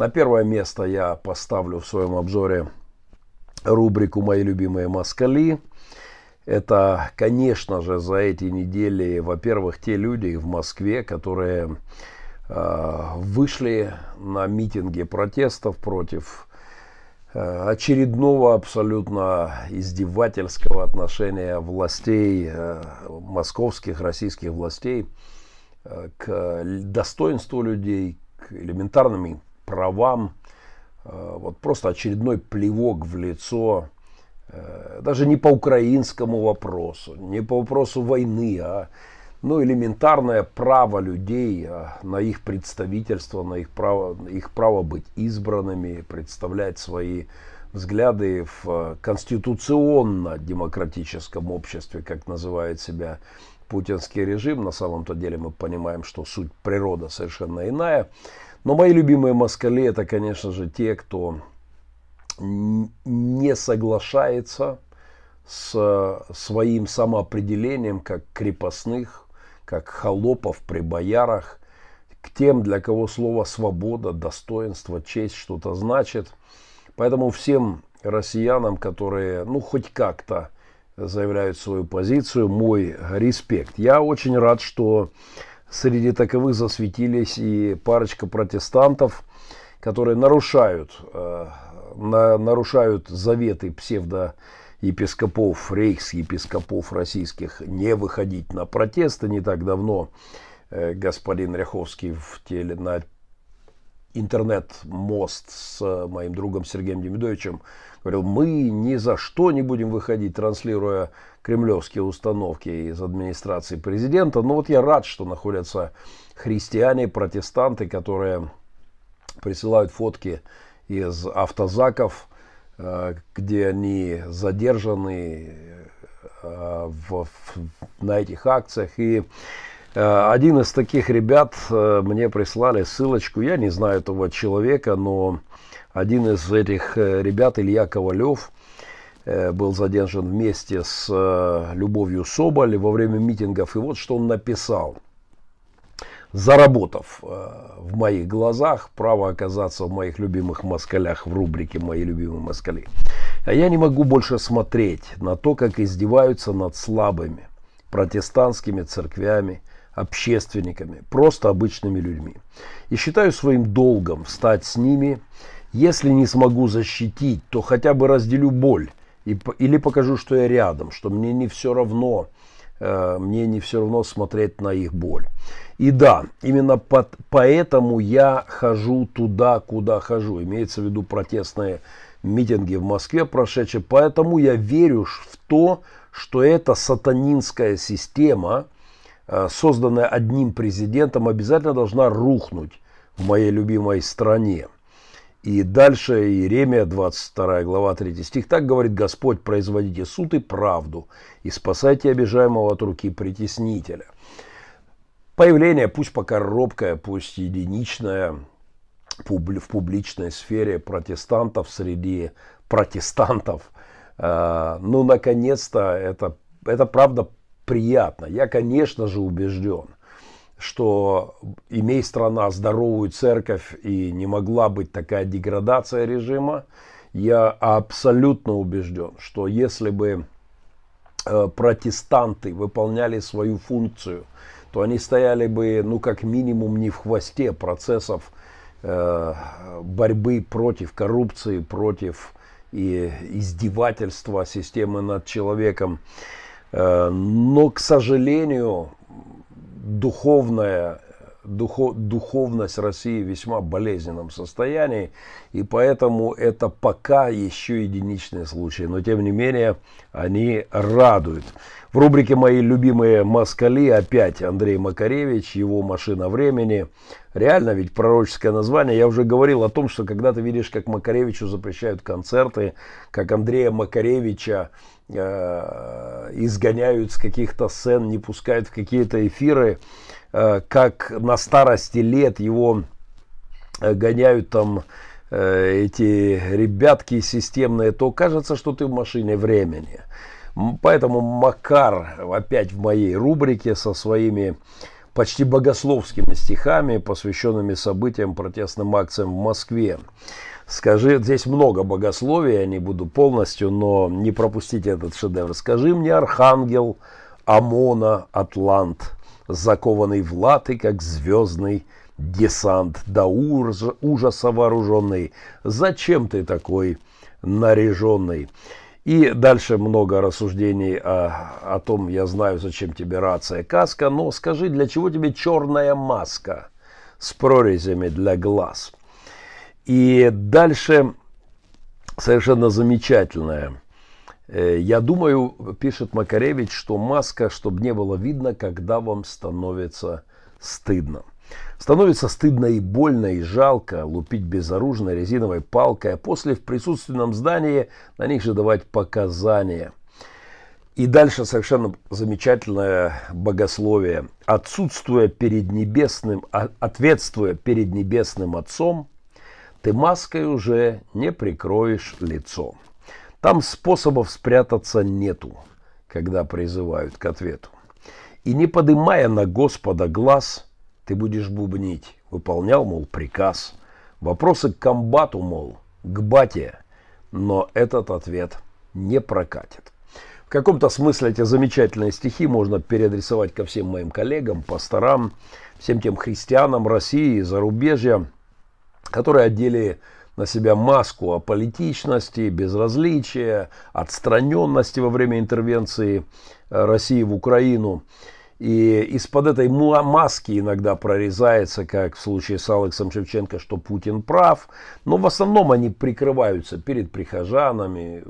На первое место я поставлю в своем обзоре рубрику «Мои любимые москали». Это, конечно же, за эти недели, во-первых, те люди в Москве, которые э, вышли на митинги протестов против э, очередного абсолютно издевательского отношения властей, э, московских, российских властей э, к достоинству людей, к элементарным правам. Э, вот просто очередной плевок в лицо, э, даже не по украинскому вопросу, не по вопросу войны, а ну, элементарное право людей а, на их представительство, на их право, их право быть избранными, представлять свои взгляды в э, конституционно-демократическом обществе, как называет себя путинский режим. На самом-то деле мы понимаем, что суть природа совершенно иная. Но мои любимые москали это, конечно же, те, кто не соглашается с своим самоопределением как крепостных, как холопов при боярах, к тем, для кого слово свобода, достоинство, честь что-то значит. Поэтому всем россиянам, которые, ну, хоть как-то заявляют свою позицию, мой респект. Я очень рад, что Среди таковых засветились и парочка протестантов, которые нарушают, э, на, нарушают заветы псевдоепископов, рейхс-епископов российских не выходить на протесты. Не так давно э, господин Ряховский в теле, на интернет-мост с моим другом Сергеем Демидовичем говорил, мы ни за что не будем выходить, транслируя кремлевские установки из администрации президента. Но вот я рад, что находятся христиане, протестанты, которые присылают фотки из автозаков, э, где они задержаны э, в, в, на этих акциях. И э, один из таких ребят мне прислали ссылочку. Я не знаю этого человека, но один из этих ребят, Илья Ковалев, Э, был задержан вместе с э, Любовью Соболь во время митингов. И вот что он написал. Заработав э, в моих глазах право оказаться в моих любимых москалях в рубрике «Мои любимые москали». А я не могу больше смотреть на то, как издеваются над слабыми протестантскими церквями, общественниками, просто обычными людьми. И считаю своим долгом встать с ними. Если не смогу защитить, то хотя бы разделю боль и, или покажу, что я рядом, что мне не все равно, э, мне не все равно смотреть на их боль. И да, именно под, поэтому я хожу туда, куда хожу. Имеется в виду протестные митинги в Москве прошедшие. Поэтому я верю в то, что эта сатанинская система, созданная одним президентом, обязательно должна рухнуть в моей любимой стране. И дальше Иеремия, 22 глава, 3 стих. Так говорит Господь, производите суд и правду, и спасайте обижаемого от руки притеснителя. Появление, пусть пока робкое, пусть единичное, в публичной сфере протестантов среди протестантов. Э, ну, наконец-то, это, это правда приятно. Я, конечно же, убежден, что имей страна здоровую церковь и не могла быть такая деградация режима, я абсолютно убежден, что если бы э, протестанты выполняли свою функцию, то они стояли бы, ну, как минимум, не в хвосте процессов э, борьбы против коррупции, против и издевательства системы над человеком. Э, но, к сожалению, духовная, духов, духовность России весьма болезненном состоянии, и поэтому это пока еще единичные случаи, но тем не менее они радуют. В рубрике «Мои любимые москали» опять Андрей Макаревич, его «Машина времени». Реально ведь пророческое название. Я уже говорил о том, что когда ты видишь, как Макаревичу запрещают концерты, как Андрея Макаревича э, изгоняют с каких-то сцен, не пускают в какие-то эфиры, как на старости лет его э, гоняют там э, эти ребятки системные, то кажется, что ты в машине времени. Поэтому Макар опять в моей рубрике со своими почти богословскими стихами, посвященными событиям, протестным акциям в Москве. Скажи, здесь много богословия, я не буду полностью, но не пропустите этот шедевр. Скажи мне, архангел Амона Атлант, закованный в латы, как звездный десант, до ужаса вооруженный, зачем ты такой наряженный? И дальше много рассуждений о, о том, я знаю, зачем тебе рация каска, но скажи, для чего тебе черная маска с прорезями для глаз? И дальше совершенно замечательное. Э, я думаю, пишет Макаревич, что маска, чтобы не было видно, когда вам становится стыдно. Становится стыдно и больно, и жалко лупить безоружной резиновой палкой, а после в присутственном здании на них же давать показания. И дальше совершенно замечательное богословие. Отсутствуя перед небесным, а, ответствуя перед небесным Отцом, ты маской уже не прикроешь лицо. Там способов спрятаться нету, когда призывают к ответу. И не подымая на Господа глаз – ты будешь бубнить. Выполнял, мол, приказ. Вопросы к комбату, мол, к бате. Но этот ответ не прокатит. В каком-то смысле эти замечательные стихи можно переадресовать ко всем моим коллегам, пасторам, всем тем христианам России и зарубежья, которые одели на себя маску аполитичности, безразличия, отстраненности во время интервенции России в Украину – и из-под этой маски иногда прорезается, как в случае с Алексом Шевченко, что Путин прав. Но в основном они прикрываются перед прихожанами,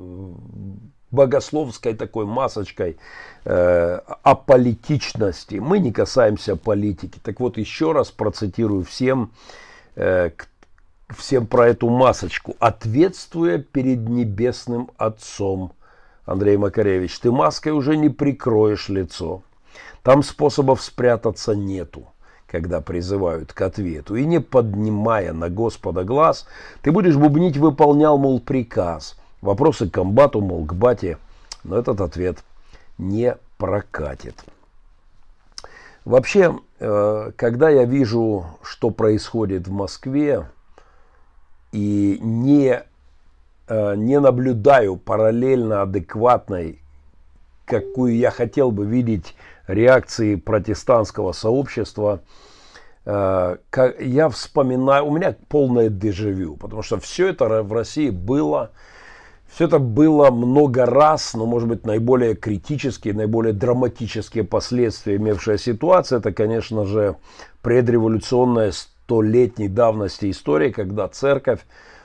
богословской такой масочкой э, аполитичности. Мы не касаемся политики. Так вот, еще раз процитирую всем, э, всем про эту масочку. Ответствуя перед небесным Отцом, Андрей Макаревич, ты маской уже не прикроешь лицо. Там способов спрятаться нету, когда призывают к ответу. И не поднимая на Господа глаз, ты будешь бубнить, выполнял, мол, приказ. Вопросы к комбату, мол, к бате. Но этот ответ не прокатит. Вообще, э, когда я вижу, что происходит в Москве, и не, э, не наблюдаю параллельно адекватной, какую я хотел бы видеть реакции протестантского сообщества, э, я вспоминаю, у меня полное дежавю, потому что все это в России было, все это было много раз, но, может быть, наиболее критические, наиболее драматические последствия имевшая ситуация, это, конечно же, предреволюционная столетней давности история, когда церковь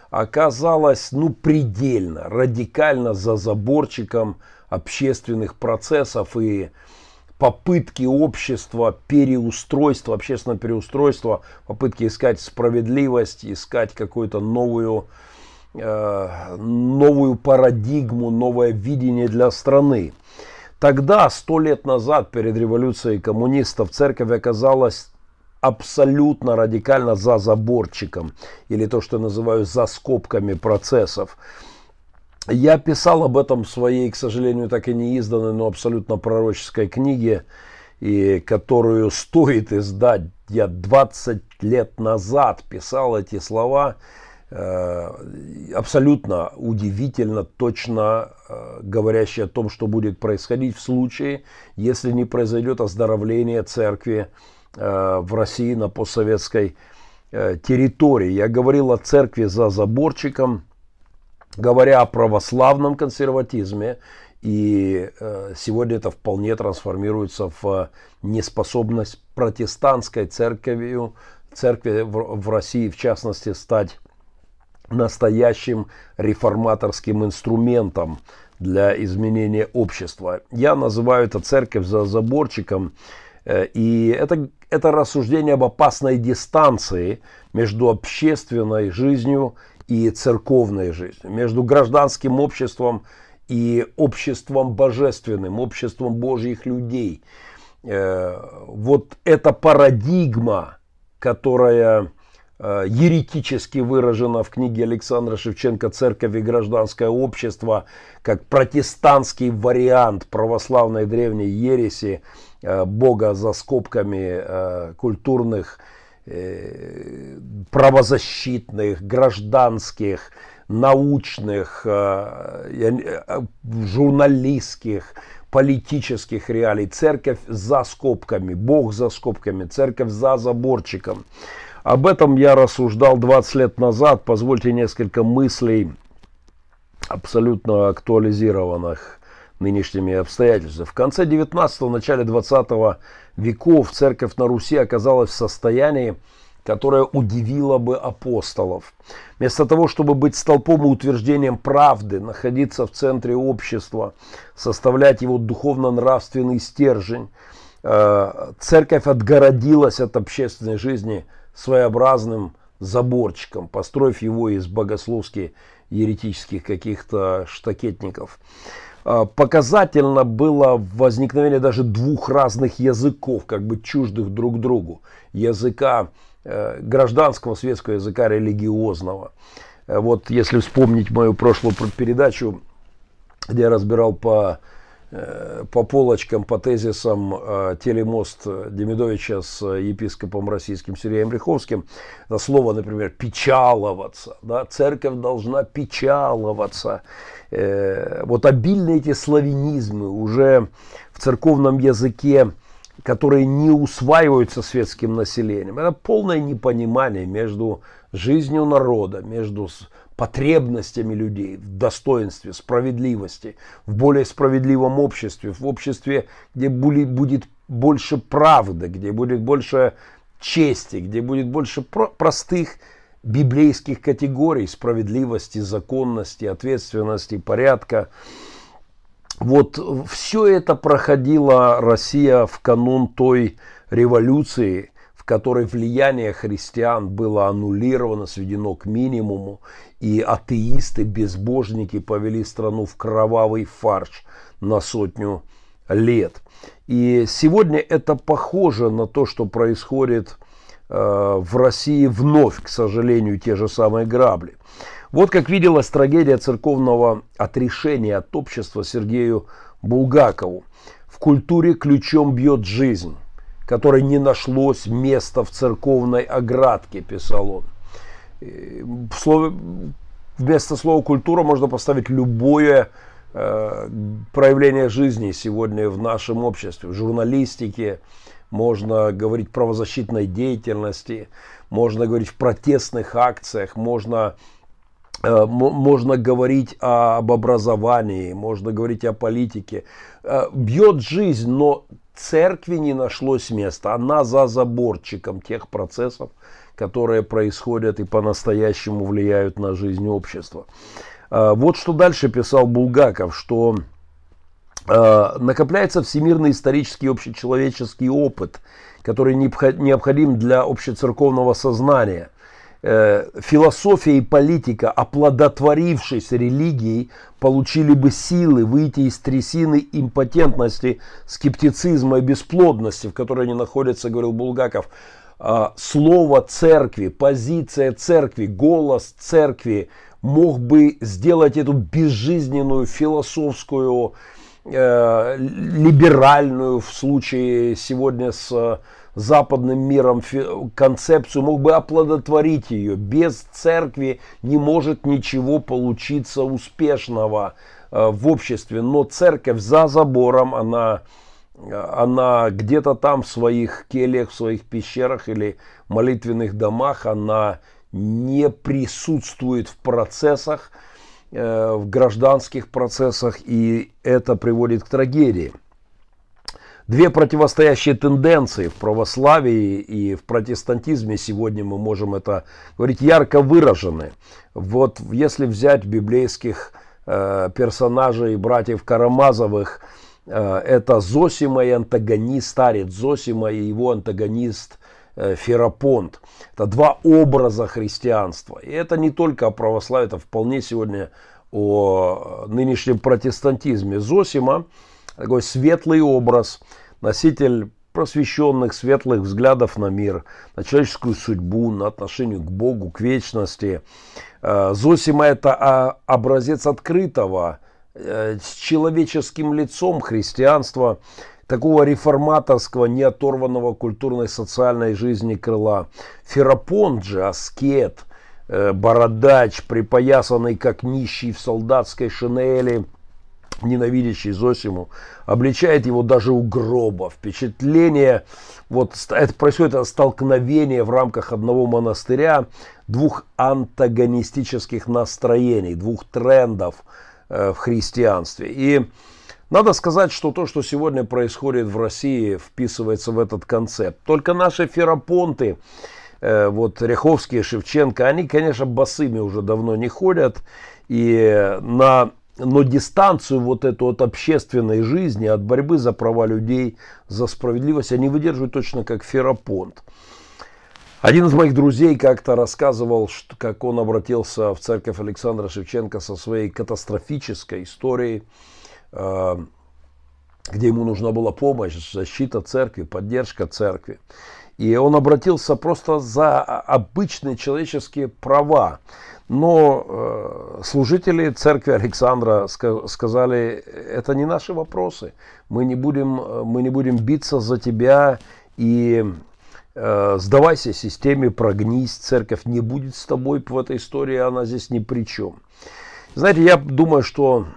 оказалась, ну, предельно, радикально за заборчиком общественных процессов и попытки общества переустройства, общественного переустройства, попытки искать справедливость, искать какую-то новую, э, новую парадигму, новое видение для страны. Тогда, сто лет назад, перед революцией коммунистов, церковь оказалась абсолютно радикально за заборчиком, или то, что называю за скобками процессов. Я писал об этом в своей, к сожалению, так и не изданной, но абсолютно пророческой книге, и которую стоит издать. Я 20 лет назад писал эти слова, э, абсолютно удивительно, точно э, говорящие о том, что будет происходить в случае, если не произойдет оздоровление церкви в России на постсоветской территории. Я говорил о церкви за заборчиком, говоря о православном консерватизме, и э, сегодня это вполне трансформируется в неспособность протестантской церкви, церкви в, России, в частности, стать настоящим реформаторским инструментом для изменения общества. Я называю это церковь за заборчиком, э, и это, это рассуждение об опасной дистанции между общественной жизнью и церковной жизнью, между гражданским обществом и обществом божественным, обществом Божьих людей. Э, вот эта парадигма, которая э, еретически выражена в книге Александра Шевченко «Церковь и гражданское общество» как протестантский вариант православной древней ереси э, Бога за скобками культурных, правозащитных, гражданских, научных, журналистских, политических реалий. Церковь за скобками, Бог за скобками, церковь за заборчиком. Об этом я рассуждал 20 лет назад. Позвольте несколько мыслей, абсолютно актуализированных нынешними обстоятельствами. В конце 19-го, начале 20 веков церковь на Руси оказалась в состоянии, которое удивило бы апостолов. Вместо того, чтобы быть столпом и утверждением правды, находиться в центре общества, составлять его духовно-нравственный стержень, э, церковь отгородилась от общественной жизни своеобразным заборчиком, построив его из богословски еретических каких-то штакетников. Э, показательно было возникновение даже двух разных языков, как бы чуждых друг другу. Языка Э, гражданского светского языка религиозного. Э, вот если вспомнить мою прошлую передачу, где я разбирал по, по полочкам, по тезисам телемост Демидовича с епископом российским Сергеем Риховским, это слово, например, «печаловаться», да, церковь должна печаловаться. Вот обильные эти славянизмы уже в церковном языке которые не усваиваются светским населением. Это полное непонимание между жизнью народа, между потребностями людей в достоинстве, справедливости, в более справедливом обществе, в обществе, где будет больше правды, где будет больше чести, где будет больше простых библейских категорий справедливости, законности, ответственности, порядка. Вот все это проходила Россия в канун той революции, в которой влияние христиан было аннулировано, сведено к минимуму, и атеисты, безбожники повели страну в кровавый фарш на сотню лет. И сегодня это похоже на то, что происходит э, в России вновь, к сожалению, те же самые грабли. Вот как виделась трагедия церковного отрешения от общества Сергею Булгакову. В культуре ключом бьет жизнь, которой не нашлось места в церковной оградке, писал он. В слове, вместо слова культура можно поставить любое э, проявление жизни сегодня в нашем обществе, в журналистике, можно говорить о правозащитной деятельности, можно говорить в протестных акциях, можно Э, можно говорить об образовании, можно говорить о политике. Э, бьет жизнь, но церкви не нашлось места. Она за заборчиком тех процессов, которые происходят и по-настоящему влияют на жизнь общества. Э, вот что дальше писал Булгаков, что накопляется всемирный исторический общечеловеческий опыт, который необходим для общецерковного сознания – Э, философия и политика, оплодотворившись религией, получили бы силы выйти из трясины импотентности, скептицизма и бесплодности, в которой они находятся, говорил Булгаков. А, слово церкви, позиция церкви, голос церкви мог бы сделать эту безжизненную философскую, э, либеральную в случае сегодня с западным миром концепцию, мог бы оплодотворить ее. Без церкви не может ничего получиться успешного э, в обществе. Но церковь за забором, она, она где-то там в своих кельях, в своих пещерах или молитвенных домах, она не присутствует в процессах, э, в гражданских процессах, и это приводит к трагедии две противостоящие тенденции в православии и в протестантизме, сегодня мы можем это говорить, ярко выражены. Вот если взять библейских э, персонажей братьев Карамазовых, э, это Зосима и антагонист, старец Зосима и его антагонист э, Ферапонт. Это два образа христианства. И это не только о православии, это вполне сегодня о нынешнем протестантизме. Зосима – такой светлый образ, носитель просвещенных, светлых взглядов на мир, на человеческую судьбу, на отношение к Богу, к вечности. Э, Зосима – это образец открытого, э, с человеческим лицом христианства, такого реформаторского, не оторванного культурной социальной жизни крыла. Ферапонт же, аскет, э, бородач, припоясанный как нищий в солдатской шинели – ненавидящий Зосиму, обличает его даже у гроба. Впечатление, вот это происходит столкновение в рамках одного монастыря двух антагонистических настроений, двух трендов э, в христианстве. И надо сказать, что то, что сегодня происходит в России, вписывается в этот концепт. Только наши ферапонты, э, вот Ряховские, Шевченко, они, конечно, босыми уже давно не ходят. И на но дистанцию вот эту от общественной жизни, от борьбы за права людей, за справедливость, они выдерживают точно как Ферапонт. Один из моих друзей как-то рассказывал, что, как он обратился в церковь Александра Шевченко со своей катастрофической историей, э, где ему нужна была помощь, защита церкви, поддержка церкви. И он обратился просто за обычные человеческие права. Но э, служители церкви Александра сказали, это не наши вопросы. Мы не будем, э, мы не будем биться за тебя и э, сдавайся системе, прогнись, церковь не будет с тобой в этой истории, она здесь ни при чем. Знаете, я думаю, что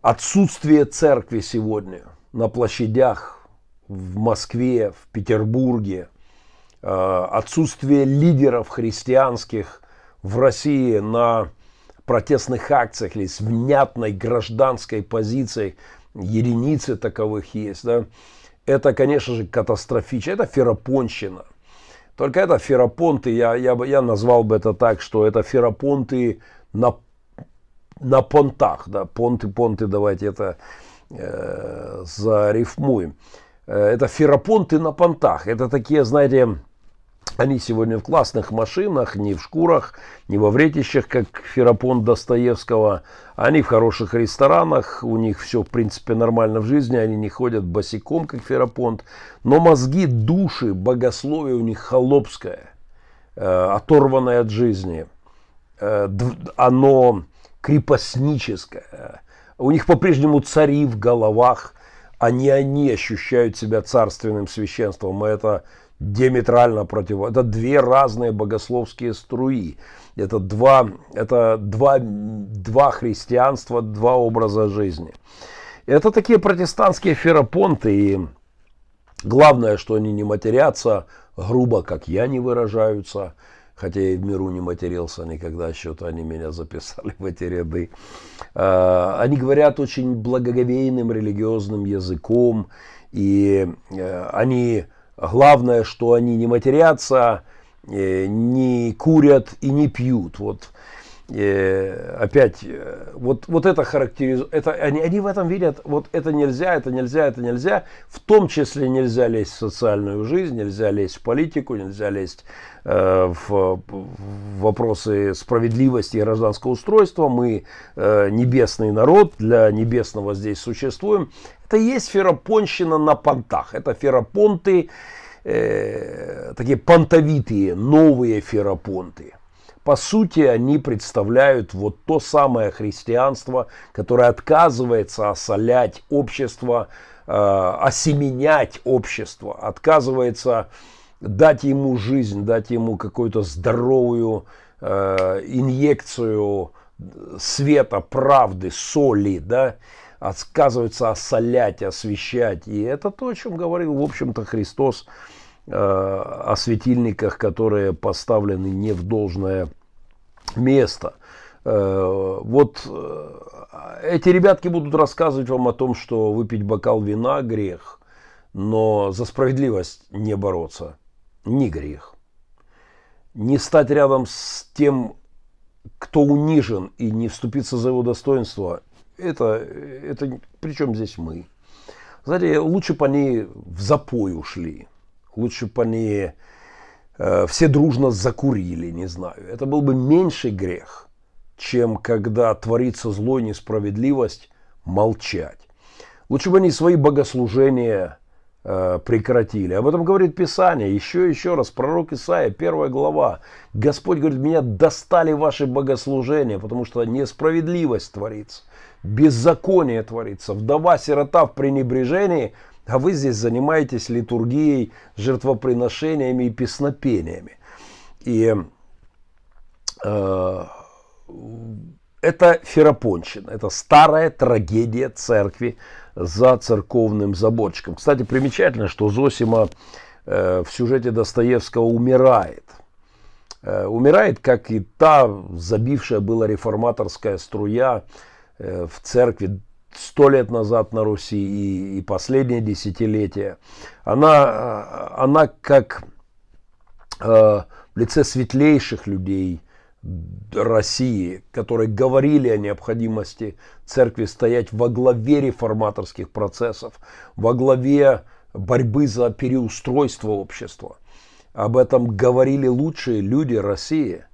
отсутствие церкви сегодня на площадях в Москве, в Петербурге – отсутствие лидеров христианских в России на протестных акциях или с внятной гражданской позицией, единицы таковых есть, да, это, конечно же, катастрофично, это ферапонщина. Только это ферапонты, я, я, я назвал бы это так, что это ферапонты на, на понтах, да, понты, понты, давайте это э, зарифмуем. Э, это ферапонты на понтах, это такие, знаете, они сегодня в классных машинах, не в шкурах, не во вретищах, как Ферапонт Достоевского. Они в хороших ресторанах, у них все, в принципе, нормально в жизни, они не ходят босиком, как Ферапонт. Но мозги, души, богословие у них холопское, э, оторванное от жизни. Э, оно крепостническое. У них по-прежнему цари в головах, не они ощущают себя царственным священством. И это диаметрально против. Это две разные богословские струи. Это два, это два, два христианства, два образа жизни. Это такие протестантские ферапонты. И главное, что они не матерятся грубо, как я, не выражаются. Хотя я и в миру не матерился никогда, что-то они меня записали в эти ряды. А, они говорят очень благоговейным религиозным языком. И э, они Главное, что они не матерятся, э, не курят и не пьют. Вот э, опять, э, вот, вот это характеризует, это, они, они в этом видят, вот это нельзя, это нельзя, это нельзя. В том числе нельзя лезть в социальную жизнь, нельзя лезть в политику, нельзя лезть э, в, в вопросы справедливости и гражданского устройства. Мы э, небесный народ, для небесного здесь существуем. Это есть ферапонщина на понтах. Это ферапонты, э, такие понтовитые, новые ферапонты. По сути, они представляют вот то самое христианство, которое отказывается осолять общество, э, осеменять общество, отказывается дать ему жизнь, дать ему какую-то здоровую э, инъекцию света, правды, соли, да, отказываются осолять, освещать. И это то, о чем говорил, в общем-то, Христос э, о светильниках, которые поставлены не в должное место. Э, вот э, эти ребятки будут рассказывать вам о том, что выпить бокал вина – грех, но за справедливость не бороться – не грех. Не стать рядом с тем, кто унижен, и не вступиться за его достоинство это, это причем здесь мы? Знаете, лучше бы они в запой ушли. Лучше бы они э, все дружно закурили, не знаю. Это был бы меньший грех, чем когда творится зло и несправедливость, молчать. Лучше бы они свои богослужения э, прекратили. Об этом говорит Писание. Еще еще раз. Пророк Исаия, первая глава. Господь говорит, меня достали ваши богослужения, потому что несправедливость творится. Беззаконие творится. Вдова, сирота в пренебрежении, а вы здесь занимаетесь литургией, жертвоприношениями и песнопениями. И э, это ферапонщина, это старая трагедия церкви за церковным заборчиком. Кстати, примечательно, что Зосима э, в сюжете Достоевского умирает. Э, умирает, как и та забившая была реформаторская струя в церкви сто лет назад на Руси и, и последние десятилетия. Она, она как э, в лице светлейших людей – России, которые говорили о необходимости церкви стоять во главе реформаторских процессов, во главе борьбы за переустройство общества. Об этом говорили лучшие люди России.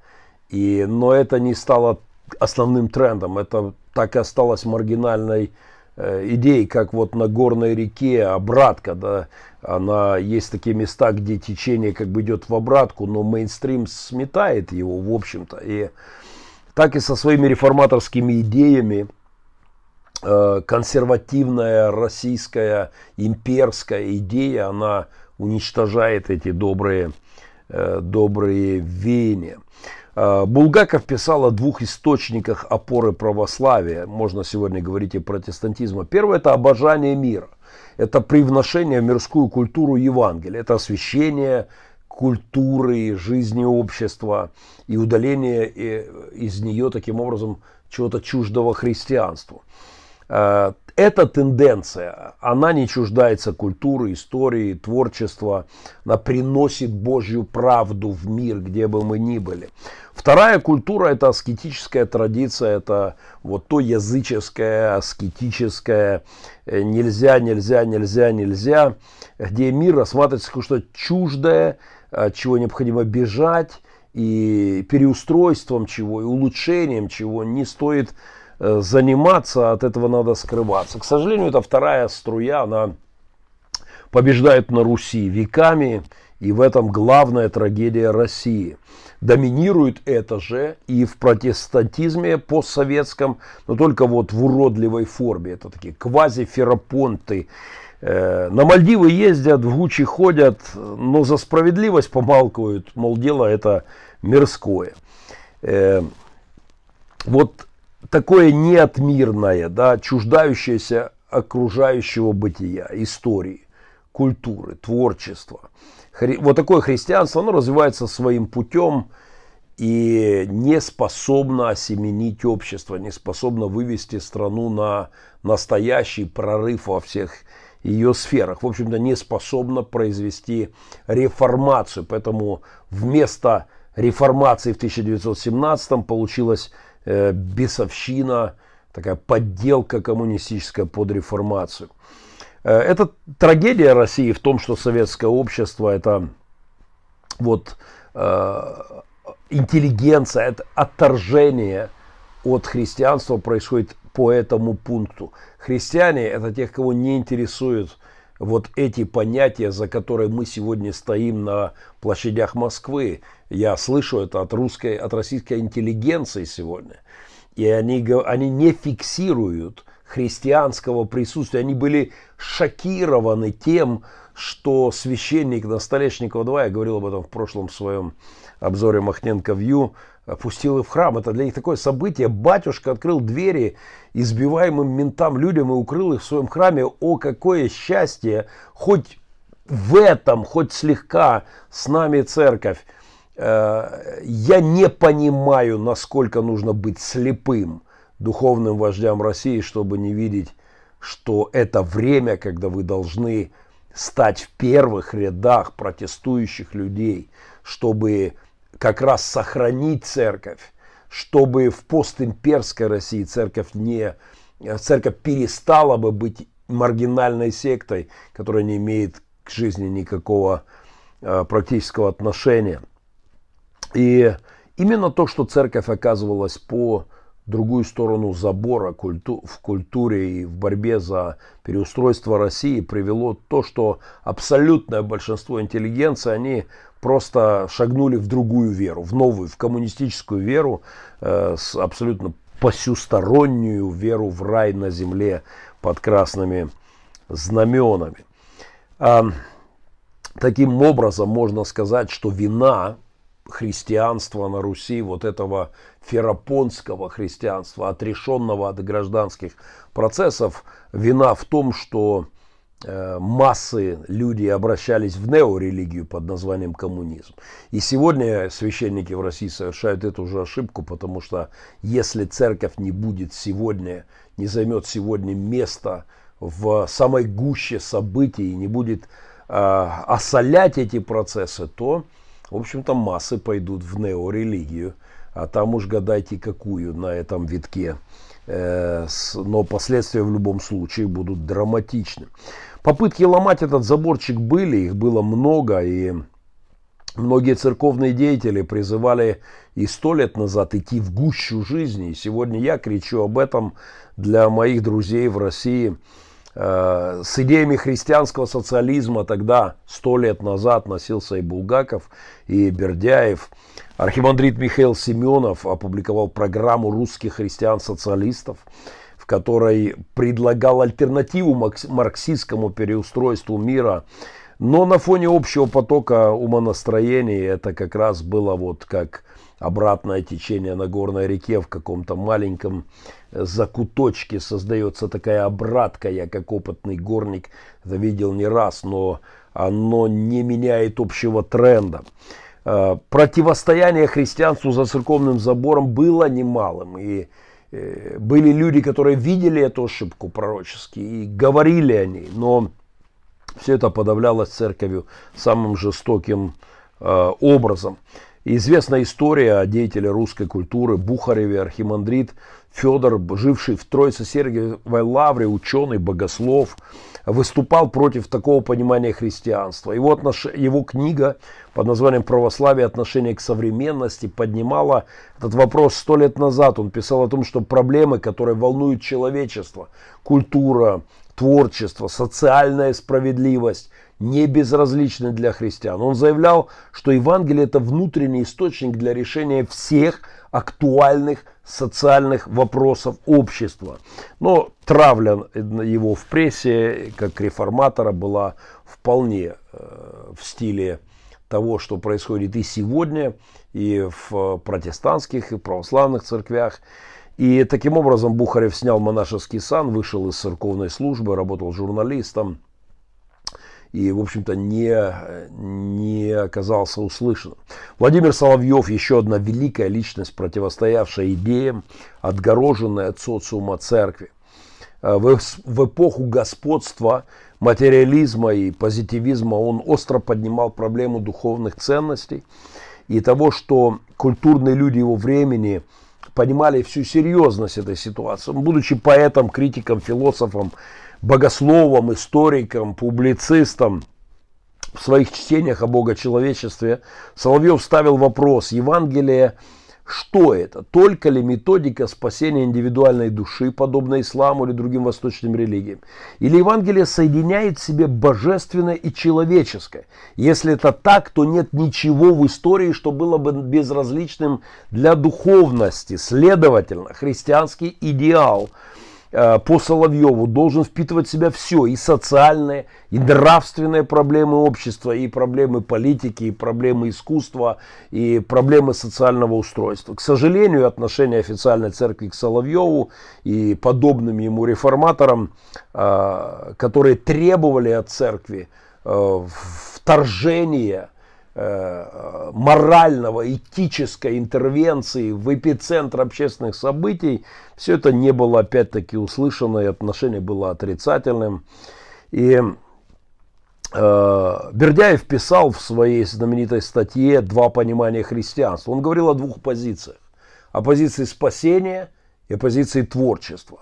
И, но это не стало основным трендом. Это так и осталось маргинальной Э, идей, как вот на горной реке обратка, да, она есть такие места, где течение как бы идет в обратку, но мейнстрим сметает его, в общем-то. И так и со своими реформаторскими идеями э, консервативная российская имперская идея, она уничтожает эти добрые, э, добрые веяния. Э, Булгаков писал о двух источниках опоры православия, можно сегодня говорить и протестантизма. Первое – это обожание мира. Это привношение в мирскую культуру Евангелия. Это освящение культуры, жизни общества и удаление э, из нее таким образом чего-то чуждого христианству. Э, эта тенденция, она не чуждается культуры, истории, творчества. Она приносит Божью правду в мир, где бы мы ни были. Вторая культура – это аскетическая традиция, это вот то языческое, аскетическое, э, нельзя, нельзя, нельзя, нельзя, где мир рассматривается как что-то чуждое, от чего необходимо бежать, и переустройством чего, и улучшением чего не стоит Э, заниматься, от этого надо скрываться. К сожалению, это вторая струя, она побеждает на Руси веками, и в этом главная трагедия России. Доминирует это же и в протестантизме постсоветском, но только вот в уродливой форме. Это такие квазиферапонты. Э, на Мальдивы ездят, в Гучи ходят, но за справедливость помалкивают, мол, дело это мирское. Э, вот такое неотмирное, да, чуждающееся окружающего бытия, истории, культуры, творчества. Хри... Вот такое христианство, оно развивается своим путем и не способно осеменить общество, не способно вывести страну на настоящий прорыв во всех ее сферах. В общем-то, не способна произвести реформацию. Поэтому вместо реформации в 1917 получилось э, бесовщина, такая подделка коммунистическая под реформацию. Э, это трагедия России в том, что советское общество это вот э, интеллигенция, это отторжение от христианства происходит по этому пункту. Христиане это тех, кого не интересуют вот эти понятия, за которые мы сегодня стоим на площадях Москвы. Я слышу это от русской, от российской интеллигенции сегодня. И они, они не фиксируют христианского присутствия. Они были шокированы тем, что священник на Столешникова 2, я говорил об этом в прошлом своем обзоре Махненко Вью, пустил их в храм. Это для них такое событие. Батюшка открыл двери избиваемым ментам людям и укрыл их в своем храме. О, какое счастье! Хоть в этом, хоть слегка с нами церковь. Э, я не понимаю, насколько нужно быть слепым духовным вождям России, чтобы не видеть, что это время, когда вы должны стать в первых рядах протестующих людей, чтобы как раз сохранить церковь, чтобы в постимперской России церковь не церковь перестала бы быть маргинальной сектой, которая не имеет к жизни никакого э, практического отношения. И именно то, что церковь оказывалась по другую сторону забора культу, в культуре и в борьбе за переустройство России привело то, что абсолютное большинство интеллигенции, они просто шагнули в другую веру, в новую, в коммунистическую веру, э, с абсолютно посюстороннюю веру в рай на земле под красными знаменами. А, таким образом, можно сказать, что вина христианства на Руси, вот этого ферапонского христианства, отрешенного от гражданских процессов, вина в том, что э, массы людей обращались в неорелигию под названием коммунизм. И сегодня священники в России совершают эту же ошибку, потому что если церковь не будет сегодня, не займет сегодня место в самой гуще событий, не будет э, осолять эти процессы, то в общем-то, массы пойдут в неорелигию, а там уж гадайте какую на этом витке. Э, но последствия в любом случае будут драматичны. Попытки ломать этот заборчик были, их было много, и многие церковные деятели призывали и сто лет назад идти в гущу жизни. И сегодня я кричу об этом для моих друзей в России – Э, с идеями христианского социализма тогда, сто лет назад, носился и Булгаков, и Бердяев. Архимандрит Михаил Семенов опубликовал программу русских христиан-социалистов, в которой предлагал альтернативу марксистскому переустройству мира. Но на фоне общего потока умонастроений это как раз было вот как обратное течение на горной реке в каком-то маленьком закуточке создается такая обратка. Я как опытный горник это видел не раз, но оно не меняет общего тренда. Э, противостояние христианству за церковным забором было немалым. И э, были люди, которые видели эту ошибку пророчески и говорили о ней. Но все это подавлялось церковью самым жестоким э, образом. Известна история о деятеле русской культуры Бухареве, архимандрит Федор, живший в Троице-Сергиевой лавре, ученый, богослов, выступал против такого понимания христианства. Его, отнош... его книга под названием «Православие. Отношение к современности» поднимала этот вопрос сто лет назад. Он писал о том, что проблемы, которые волнуют человечество, культура, творчество, социальная справедливость – не безразличны для христиан. Он заявлял, что Евангелие это внутренний источник для решения всех актуальных социальных вопросов общества. Но травля его в прессе, как реформатора, была вполне э, в стиле того, что происходит и сегодня, и в протестантских, и православных церквях. И таким образом Бухарев снял монашеский сан, вышел из церковной службы, работал журналистом, и, в общем-то, не, не оказался услышанным. Владимир Соловьев, еще одна великая личность, противостоявшая идеям, отгороженная от социума церкви. Э, в, в эпоху господства материализма и позитивизма он остро поднимал проблему духовных ценностей и того, что культурные люди его времени понимали всю серьезность этой ситуации. Будучи поэтом, критиком, философом, богословом, историком, публицистом в своих чтениях о богочеловечестве Соловьев ставил вопрос, Евангелие что это? Только ли методика спасения индивидуальной души, подобно исламу или другим восточным религиям? Или Евангелие соединяет в себе божественное и человеческое? Если это так, то нет ничего в истории, что было бы безразличным для духовности. Следовательно, христианский идеал – по Соловьеву должен впитывать в себя все, и социальные, и нравственные проблемы общества, и проблемы политики, и проблемы искусства, и проблемы социального устройства. К сожалению, отношение официальной церкви к Соловьеву и подобным ему реформаторам, э, которые требовали от церкви э, вторжения Э, морального, этической интервенции в эпицентр общественных событий, все это не было опять-таки услышано, и отношение было отрицательным. И э, Бердяев писал в своей знаменитой статье «Два понимания христианства». Он говорил о двух позициях. О позиции спасения и о позиции творчества.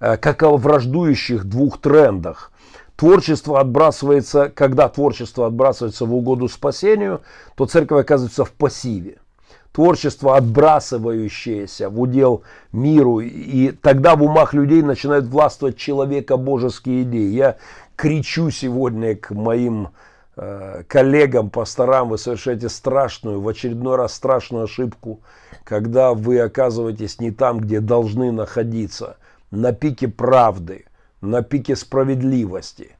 Э, как о враждующих двух трендах – творчество отбрасывается, когда творчество отбрасывается в угоду спасению, то церковь оказывается в пассиве. творчество, отбрасывающееся в удел миру. И тогда в умах людей начинают властвовать человека-божеские идеи. Я кричу сегодня к моим э, коллегам, пасторам, вы совершаете страшную, в очередной раз страшную ошибку, когда вы оказываетесь не там, где должны находиться, на пике правды, на пике справедливости.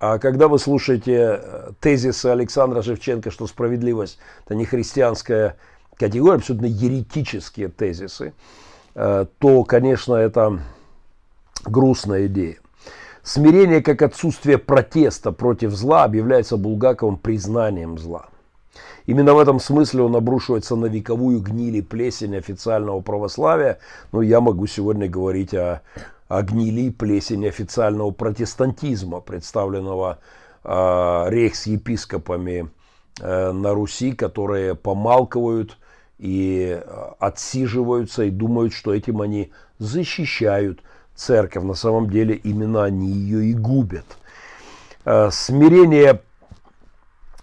А когда вы слушаете э, тезисы Александра Шевченко, что справедливость – это не христианская категория, абсолютно еретические тезисы, э, то, конечно, это грустная идея. Смирение как отсутствие протеста против зла объявляется Булгаковым признанием зла. Именно в этом смысле он обрушивается на вековую гнили плесень официального православия. Но я могу сегодня говорить о, о гнили плесень официального протестантизма, представленного э, рейхс-епископами э, на Руси, которые помалкивают и э, отсиживаются и думают, что этим они защищают церковь. На самом деле именно они ее и губят. Э, смирение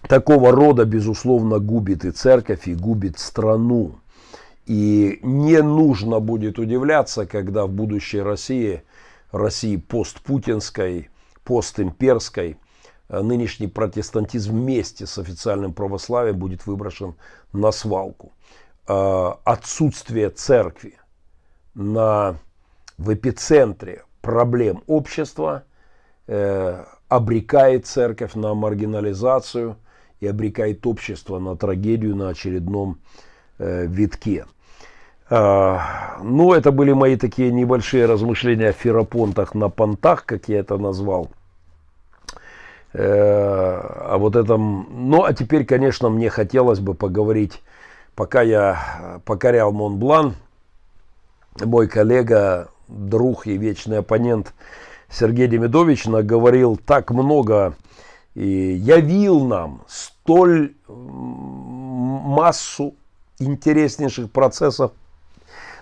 такого рода, безусловно, губит и церковь, и губит страну. И не нужно будет удивляться, когда в будущей России, России постпутинской, постимперской, э, нынешний протестантизм вместе с официальным православием будет выброшен на свалку. Э, отсутствие церкви на, в эпицентре проблем общества э, обрекает церковь на маргинализацию и обрекает общество на трагедию на очередном витке. Э, ну, это были мои такие небольшие размышления о ферапонтах на понтах, как я это назвал. Э, а вот этом, ну, а теперь, конечно, мне хотелось бы поговорить пока я покорял Монблан, мой коллега, друг и вечный оппонент Сергей Демидович наговорил так много и явил нам столь массу интереснейших процессов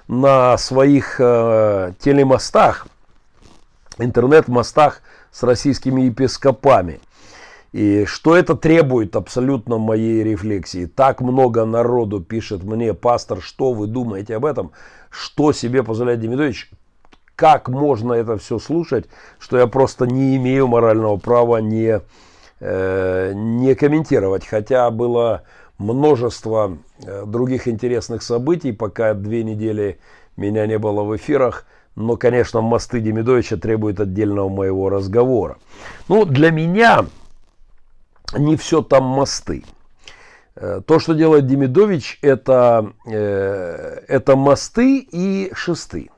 на своих э, телемостах, интернет-мостах с российскими епископами – и что это требует абсолютно моей рефлексии. Так много народу пишет мне, пастор, что вы думаете об этом? Что себе позволяет Демидович? Как можно это все слушать, что я просто не имею морального права не, э, не комментировать. Хотя было множество э, других интересных событий, пока две недели меня не было в эфирах. Но, конечно, мосты Демидовича требуют отдельного моего разговора. Ну, для меня не все там мосты. Э, то, что делает Демидович, это, э, это мосты и шесты.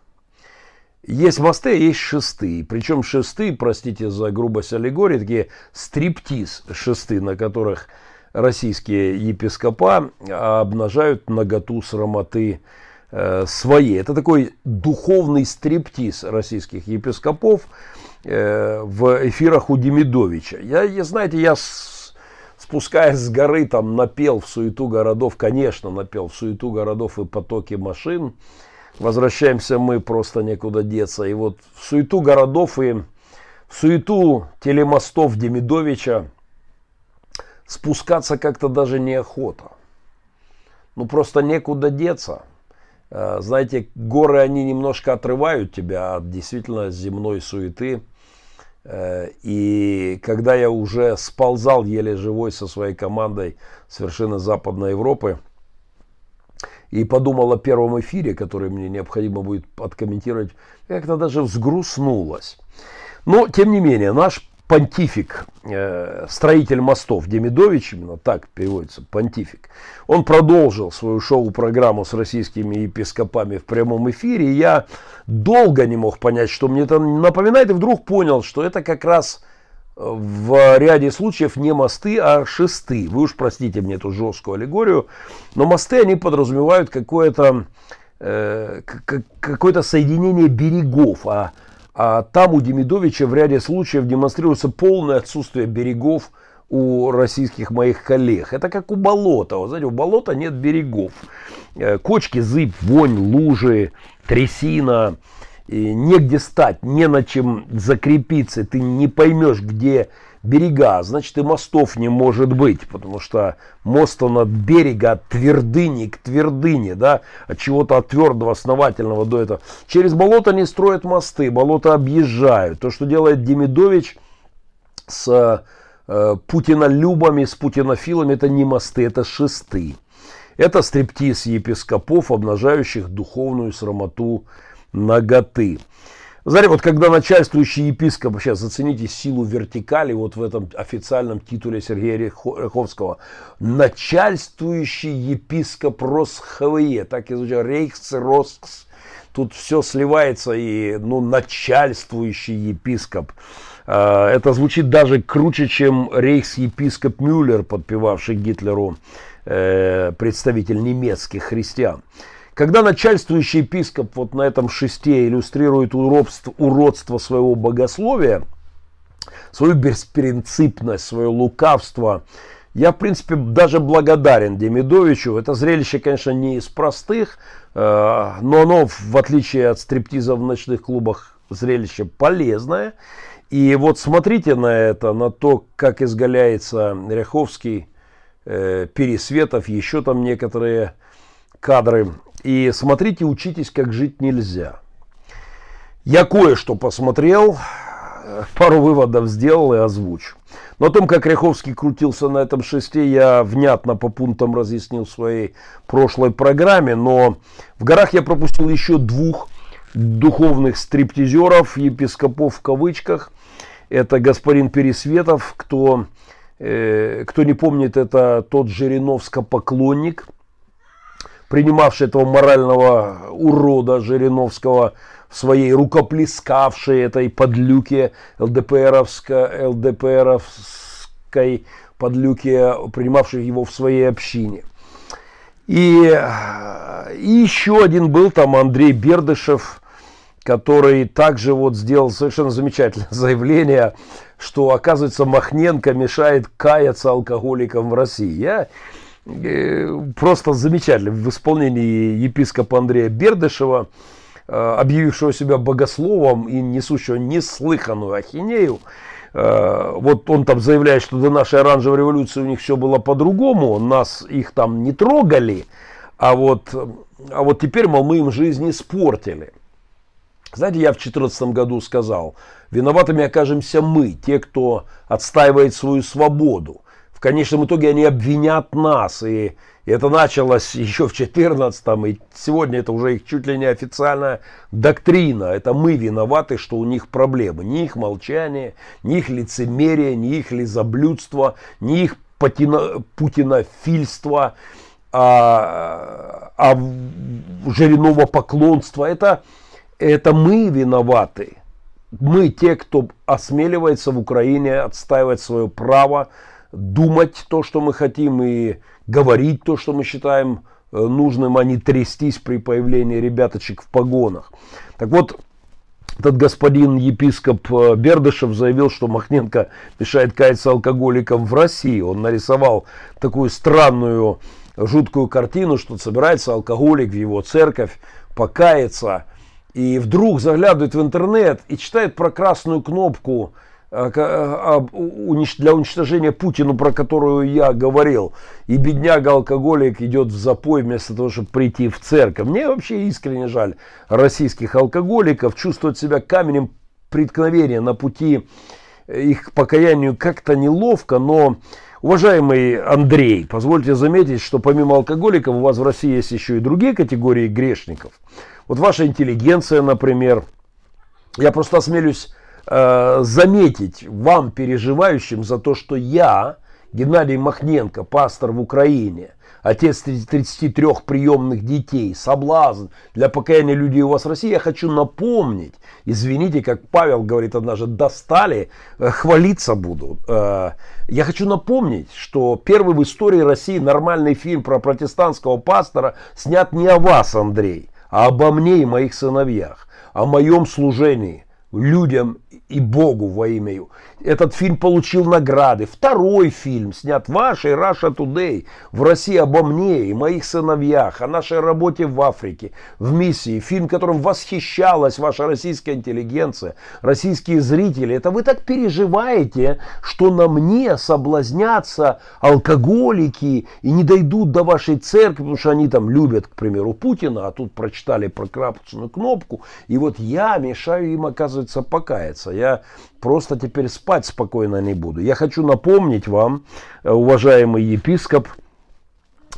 Есть мосты, а есть шесты. Причем шесты, простите за грубость аллегории, такие стриптиз шесты, на которых российские епископа обнажают наготу срамоты э, своей. Это такой духовный стриптиз российских епископов в эфирах у Демидовича. Я знаете, я спускаясь с горы, там напел в суету городов, конечно, напел в суету городов и потоки машин. Возвращаемся мы, просто некуда деться. И вот в суету городов и в суету телемостов Демидовича спускаться как-то даже неохота. Ну, просто некуда деться. Э, знаете, горы, они немножко отрывают тебя от действительно земной суеты – Э, и когда я уже сползал еле живой со своей командой с вершины Западной Европы и подумал о первом эфире, который мне необходимо будет откомментировать, как-то даже взгрустнулось. Но, тем не менее, наш понтифик, э, строитель мостов Демидович, именно так переводится, понтифик, он продолжил свою шоу-программу с российскими епископами в прямом эфире. И я долго не мог понять, что мне это напоминает, и вдруг понял, что это как раз э, в ряде случаев не мосты, а шесты. Вы уж простите мне эту жесткую аллегорию, но мосты, они подразумевают какое-то э, какое-то соединение берегов, а а там у Демидовича в ряде случаев демонстрируется полное отсутствие берегов у российских моих коллег. Это как у болота. Вы знаете, у болота нет берегов. Э, кочки, зыб, вонь, лужи, трясина. и негде стать, не на чем закрепиться, ты не поймешь, где берега, значит и мостов не может быть, потому что мост он от берега, от твердыни к твердыне, да, от чего-то от твердого, основательного до этого. Через болото не строят мосты, болото объезжают. То, что делает Демидович с э, путинолюбами, с путинофилами, это не мосты, это шесты. Это стриптиз епископов, обнажающих духовную срамоту наготы. Знаете, вот когда начальствующий епископ, сейчас зацените силу вертикали вот в этом официальном титуле Сергея Ряховского, начальствующий епископ Росхве, так и звучит, Рейхс Роскс, тут все сливается и, ну, начальствующий епископ. А, это звучит даже круче, чем рейхс-епископ Мюллер, подпевавший Гитлеру э, представитель немецких христиан. Когда начальствующий епископ вот на этом шесте иллюстрирует уродство, уродство своего богословия, свою беспринципность, свое лукавство, я, в принципе, даже благодарен Демидовичу. Это зрелище, конечно, не из простых, э, но оно, в отличие от стриптиза в ночных клубах, зрелище полезное. И вот смотрите на это, на то, как изгаляется Ряховский, э, Пересветов, еще там некоторые кадры и смотрите, учитесь, как жить нельзя. Я кое-что посмотрел, пару выводов сделал и озвучу. Но о том, как Ряховский крутился на этом шесте, я внятно по пунктам разъяснил в своей прошлой программе. Но в горах я пропустил еще двух духовных стриптизеров, епископов в кавычках. Это господин Пересветов, кто, э, кто не помнит, это тот Жириновско-поклонник – принимавший этого морального урода Жириновского в своей рукоплескавшей этой подлюке ЛДПРовской, ЛДПРовской подлюке, принимавший его в своей общине. И, и еще один был там Андрей Бердышев, который также вот сделал совершенно замечательное заявление, что, оказывается, Махненко мешает каяться алкоголикам в России. Я просто замечательно в исполнении епископа Андрея Бердышева, э, объявившего себя богословом и несущего неслыханную ахинею. Э, вот он там заявляет, что до нашей оранжевой революции у них все было по-другому, нас их там не трогали, а вот, а вот теперь, мол, мы им жизнь испортили. Знаете, я в 2014 году сказал, виноватыми окажемся мы, те, кто отстаивает свою свободу. В конечном итоге они обвинят нас. И это началось еще в 14-м, и сегодня это уже их чуть ли не официальная доктрина. Это мы виноваты, что у них проблемы. Не их молчание, не их лицемерие, не их лизоблюдство, не их путино, путинофильство, а, а Жириново поклонство. Это, это мы виноваты. Мы те, кто осмеливается в Украине отстаивать свое право думать то, что мы хотим, и говорить то, что мы считаем э, нужным, а не трястись при появлении ребяточек в погонах. Так вот, этот господин епископ э, Бердышев заявил, что Махненко мешает каяться алкоголикам в России. Он нарисовал такую странную, жуткую картину, что собирается алкоголик в его церковь, покаяться, и вдруг заглядывает в интернет и читает про красную кнопку – для уничтожения Путина, про которую я говорил, и бедняга-алкоголик идет в запой вместо того, чтобы прийти в церковь. Мне вообще искренне жаль российских алкоголиков, чувствовать себя каменем преткновения на пути их к покаянию как-то неловко, но, уважаемый Андрей, позвольте заметить, что помимо алкоголиков у вас в России есть еще и другие категории грешников. Вот ваша интеллигенция, например. Я просто осмелюсь э, заметить вам, переживающим за то, что я, Геннадий Махненко, пастор в Украине, отец 33 приемных детей, соблазн для покаяния людей у вас в России, я хочу напомнить, извините, как Павел говорит однажды, достали, э, хвалиться буду. Э, я хочу напомнить, что первый в истории России нормальный фильм про протестантского пастора снят не о вас, Андрей, а обо мне и моих сыновьях, о моем служении людям и Богу во имя. Этот фильм получил награды. Второй фильм снят вашей Russia Today в России обо мне и моих сыновьях, о нашей работе в Африке, в миссии. Фильм, которым восхищалась ваша российская интеллигенция, российские зрители. Это вы так переживаете, что на мне соблазнятся алкоголики и не дойдут до вашей церкви, потому что они там любят, к примеру, Путина, а тут прочитали про красную кнопку. И вот я мешаю им, оказывается, покаяться. Я просто теперь спать спокойно не буду. Я хочу напомнить вам, э, уважаемый епископ,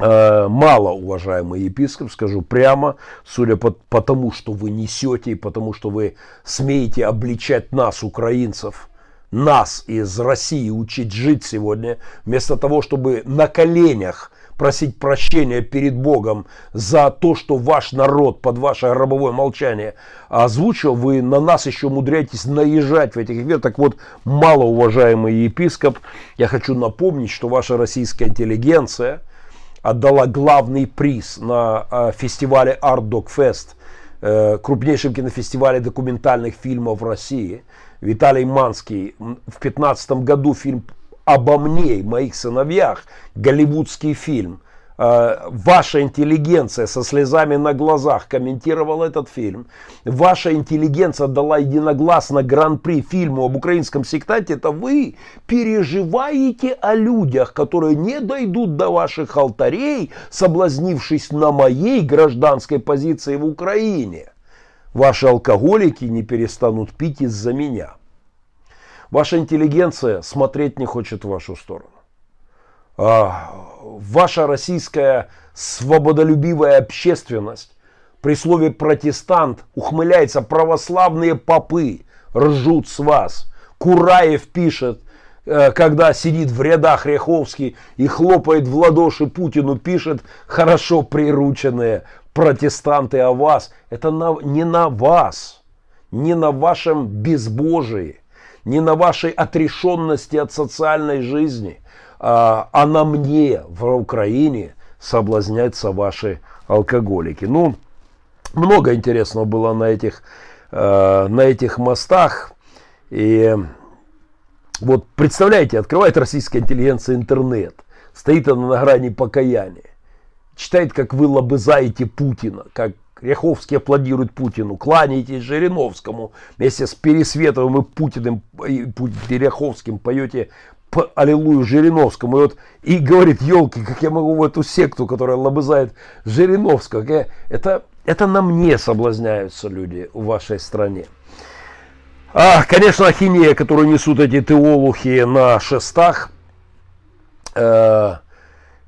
э, мало уважаемый епископ, скажу прямо, судя по, по тому, что вы несете и потому, что вы смеете обличать нас, украинцев, нас из России учить жить сегодня, вместо того, чтобы на коленях просить прощения перед Богом за то, что ваш народ под ваше гробовое молчание озвучил, вы на нас еще умудряетесь наезжать в этих эфирах. Так вот, малоуважаемый епископ, я хочу напомнить, что ваша российская интеллигенция отдала главный приз на э, фестивале Art Dog Fest, э, крупнейшем кинофестивале документальных фильмов в России. Виталий Манский в 2015 году фильм обо мне и моих сыновьях голливудский фильм. А, ваша интеллигенция со слезами на глазах комментировала этот фильм. Ваша интеллигенция дала единогласно гран-при фильму об украинском сектанте. Это вы переживаете о людях, которые не дойдут до ваших алтарей, соблазнившись на моей гражданской позиции в Украине. Ваши алкоголики не перестанут пить из-за меня. Ваша интеллигенция смотреть не хочет в вашу сторону. А, ваша российская свободолюбивая общественность при слове протестант ухмыляется, православные попы ржут с вас. Кураев пишет, э, когда сидит в рядах Ряховский и хлопает в ладоши Путину, пишет хорошо прирученные протестанты о вас. Это на, не на вас, не на вашем безбожии не на вашей отрешенности от социальной жизни, а, а на мне в Украине соблазняются ваши алкоголики. Ну, много интересного было на этих, э, на этих мостах. И вот представляете, открывает российская интеллигенция интернет, стоит она на грани покаяния, читает, как вы лобызаете Путина, как Ряховский аплодирует Путину, кланяйтесь Жириновскому вместе с Пересветовым и Путиным, и Ряховским поете аллилуйю Жириновскому. И, вот, и говорит, елки, как я могу в эту секту, которая лобызает Жириновского. Я, это, это на мне соблазняются люди в вашей стране. А, конечно, ахинея, которую несут эти теолухи на шестах, э,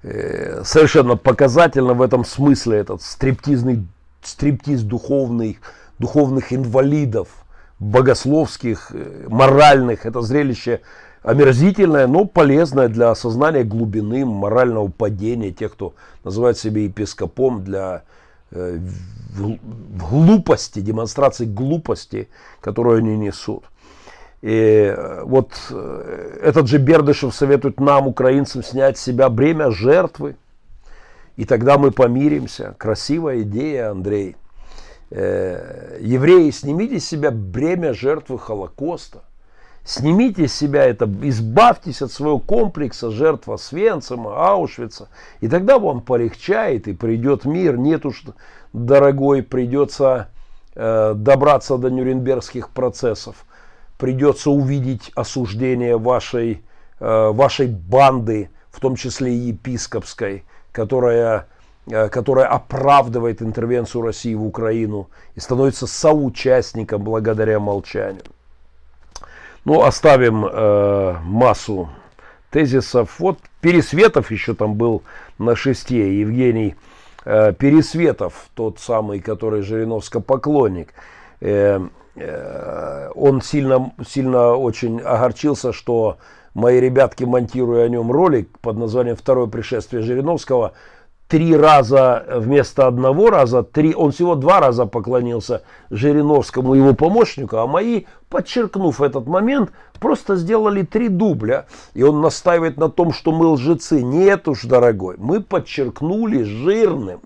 э, совершенно показательно в этом смысле этот стриптизный стриптиз духовных, духовных инвалидов, богословских, э, моральных. Это зрелище омерзительное, но полезное для осознания глубины морального падения тех, кто называет себя епископом, для э, глупости, демонстрации глупости, которую они несут. И э, вот этот же Бердышев советует нам, украинцам, снять с себя бремя жертвы, и тогда мы помиримся. Красивая идея, Андрей. Э, евреи, снимите с себя бремя жертвы Холокоста. Снимите с себя это, избавьтесь от своего комплекса жертва Свенцима, Аушвица. И тогда вам полегчает и придет мир. Нет уж, дорогой, придется э, добраться до нюрнбергских процессов. Придется увидеть осуждение вашей, э, вашей банды, в том числе и епископской которая, э, которая оправдывает интервенцию России в Украину и становится соучастником благодаря молчанию. Ну, оставим э, массу тезисов. Вот Пересветов еще там был на шесте. Евгений э, Пересветов, тот самый, который Жириновско поклонник. Э, э, он сильно, сильно очень огорчился, что мои ребятки, монтируя о нем ролик под названием «Второе пришествие Жириновского», три раза вместо одного раза, три, он всего два раза поклонился Жириновскому его помощнику, а мои, подчеркнув этот момент, просто сделали три дубля. И он настаивает на том, что мы лжецы. Нет уж, дорогой, мы подчеркнули жирным,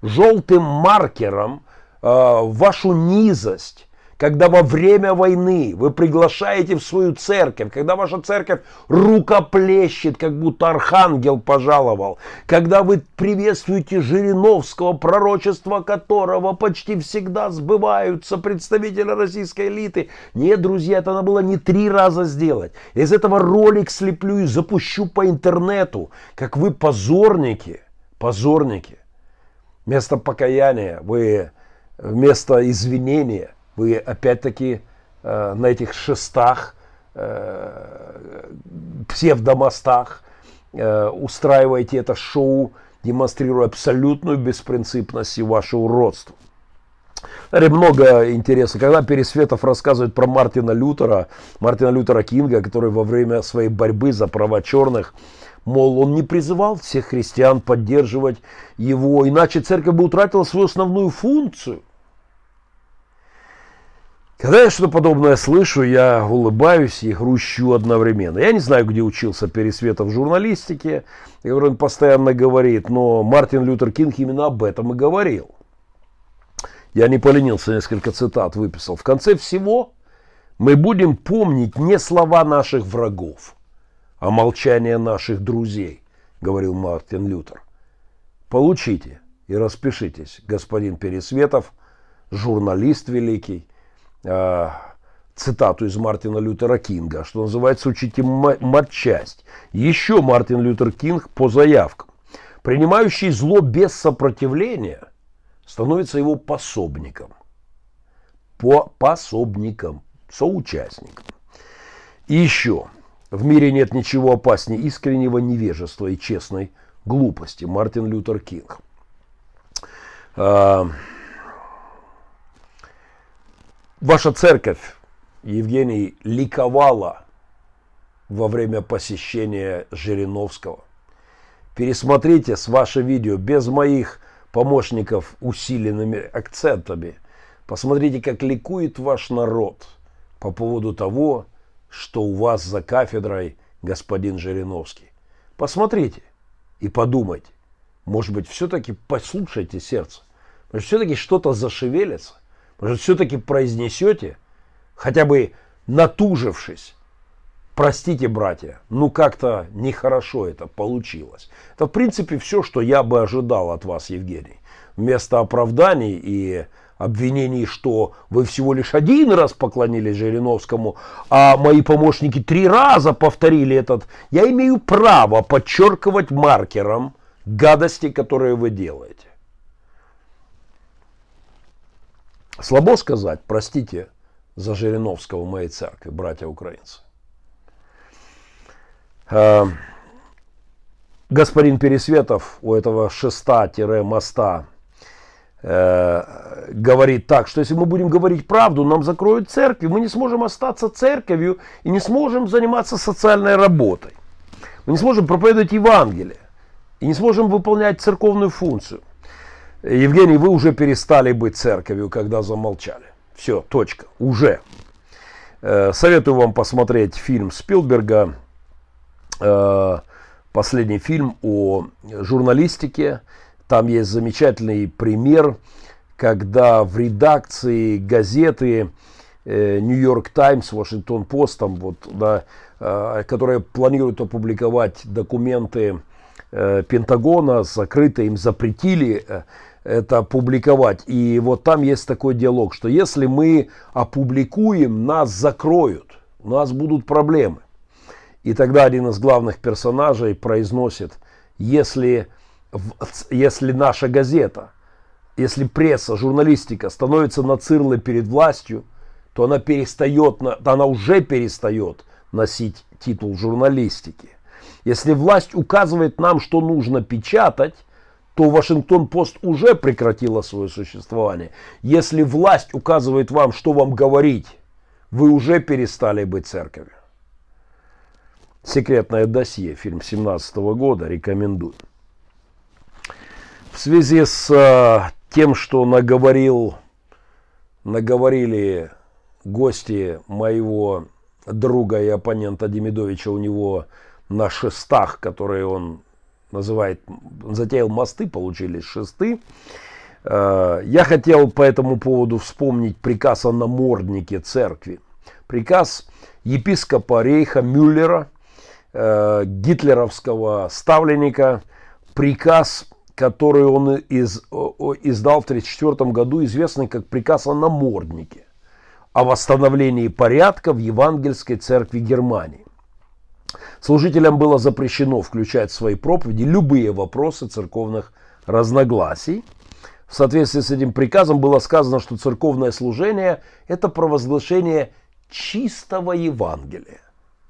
желтым маркером э, вашу низость, когда во время войны вы приглашаете в свою церковь, когда ваша церковь рукоплещет, как будто архангел пожаловал, когда вы приветствуете Жириновского, пророчества которого почти всегда сбываются представители российской элиты. Нет, друзья, это надо было не три раза сделать. Из этого ролик слеплю и запущу по интернету, как вы позорники, позорники. Вместо покаяния вы, вместо извинения, вы опять-таки э, на этих шестах, э, псевдомостах э, устраиваете это шоу, демонстрируя абсолютную беспринципность и ваше уродство. Много интереса. Когда Пересветов рассказывает про Мартина Лютера, Мартина Лютера Кинга, который во время своей борьбы за права черных Мол, он не призывал всех христиан поддерживать его, иначе церковь бы утратила свою основную функцию. Когда я что-то подобное слышу, я улыбаюсь и грущу одновременно. Я не знаю, где учился Пересветов в журналистике, и он постоянно говорит, но Мартин Лютер Кинг именно об этом и говорил. Я не поленился, несколько цитат выписал. В конце всего мы будем помнить не слова наших врагов – а молчание наших друзей, говорил Мартин Лютер. Получите и распишитесь, господин Пересветов, журналист великий, цитату из Мартина Лютера Кинга, что называется, учите матчасть. Еще Мартин Лютер Кинг по заявкам. Принимающий зло без сопротивления становится его пособником. По пособником, соучастником. И еще – в мире нет ничего опаснее искреннего невежества и честной глупости. Мартин Лютер Кинг. Ваша церковь, Евгений, ликовала во время посещения Жириновского. Пересмотрите с ваше видео без моих помощников усиленными акцентами. Посмотрите, как ликует ваш народ по поводу того, что у вас за кафедрой господин Жириновский. Посмотрите и подумайте. Может быть, все-таки послушайте сердце. Может, все-таки что-то зашевелится. Может, все-таки произнесете, хотя бы натужившись, простите, братья, ну как-то нехорошо это получилось. Это, в принципе, все, что я бы ожидал от вас, Евгений. Вместо оправданий и обвинений, что вы всего лишь один раз поклонились Жириновскому, а мои помощники три раза повторили этот, я имею право подчеркивать маркером гадости, которые вы делаете. Слабо сказать, простите за Жириновского моей церкви, братья украинцы. А, господин Пересветов у этого шеста-моста Э, говорит так, что если мы будем говорить правду, нам закроют церкви, мы не сможем остаться церковью и не сможем заниматься социальной работой. Мы не сможем проповедовать Евангелие и не сможем выполнять церковную функцию. Евгений, вы уже перестали быть церковью, когда замолчали. Все, точка, уже. Э, советую вам посмотреть фильм Спилберга, э, последний фильм о журналистике, там есть замечательный пример, когда в редакции газеты Нью-Йорк Таймс, Вашингтон Пост, там вот, да, э, которые планируют опубликовать документы э, Пентагона, закрыто им запретили э, это публиковать. И вот там есть такой диалог, что если мы опубликуем, нас закроют, у нас будут проблемы. И тогда один из главных персонажей произносит, если если наша газета, если пресса, журналистика становится на цирлы перед властью, то она перестает, она уже перестает носить титул журналистики. Если власть указывает нам, что нужно печатать, то Вашингтон-Пост уже прекратила свое существование. Если власть указывает вам, что вам говорить, вы уже перестали быть церковью. Секретное досье, фильм 17 года, рекомендую. В связи с э, тем, что наговорил, наговорили гости моего друга и оппонента Демидовича у него на шестах, которые он называет, затеял мосты, получились шесты. Э, я хотел по этому поводу вспомнить приказ о наморднике церкви. Приказ епископа Рейха Мюллера, э, гитлеровского ставленника, приказ, который он из, издал в 1934 году, известный как приказ о наморднике, о восстановлении порядка в Евангельской церкви Германии. Служителям было запрещено включать в свои проповеди любые вопросы церковных разногласий. В соответствии с этим приказом было сказано, что церковное служение – это провозглашение чистого Евангелия,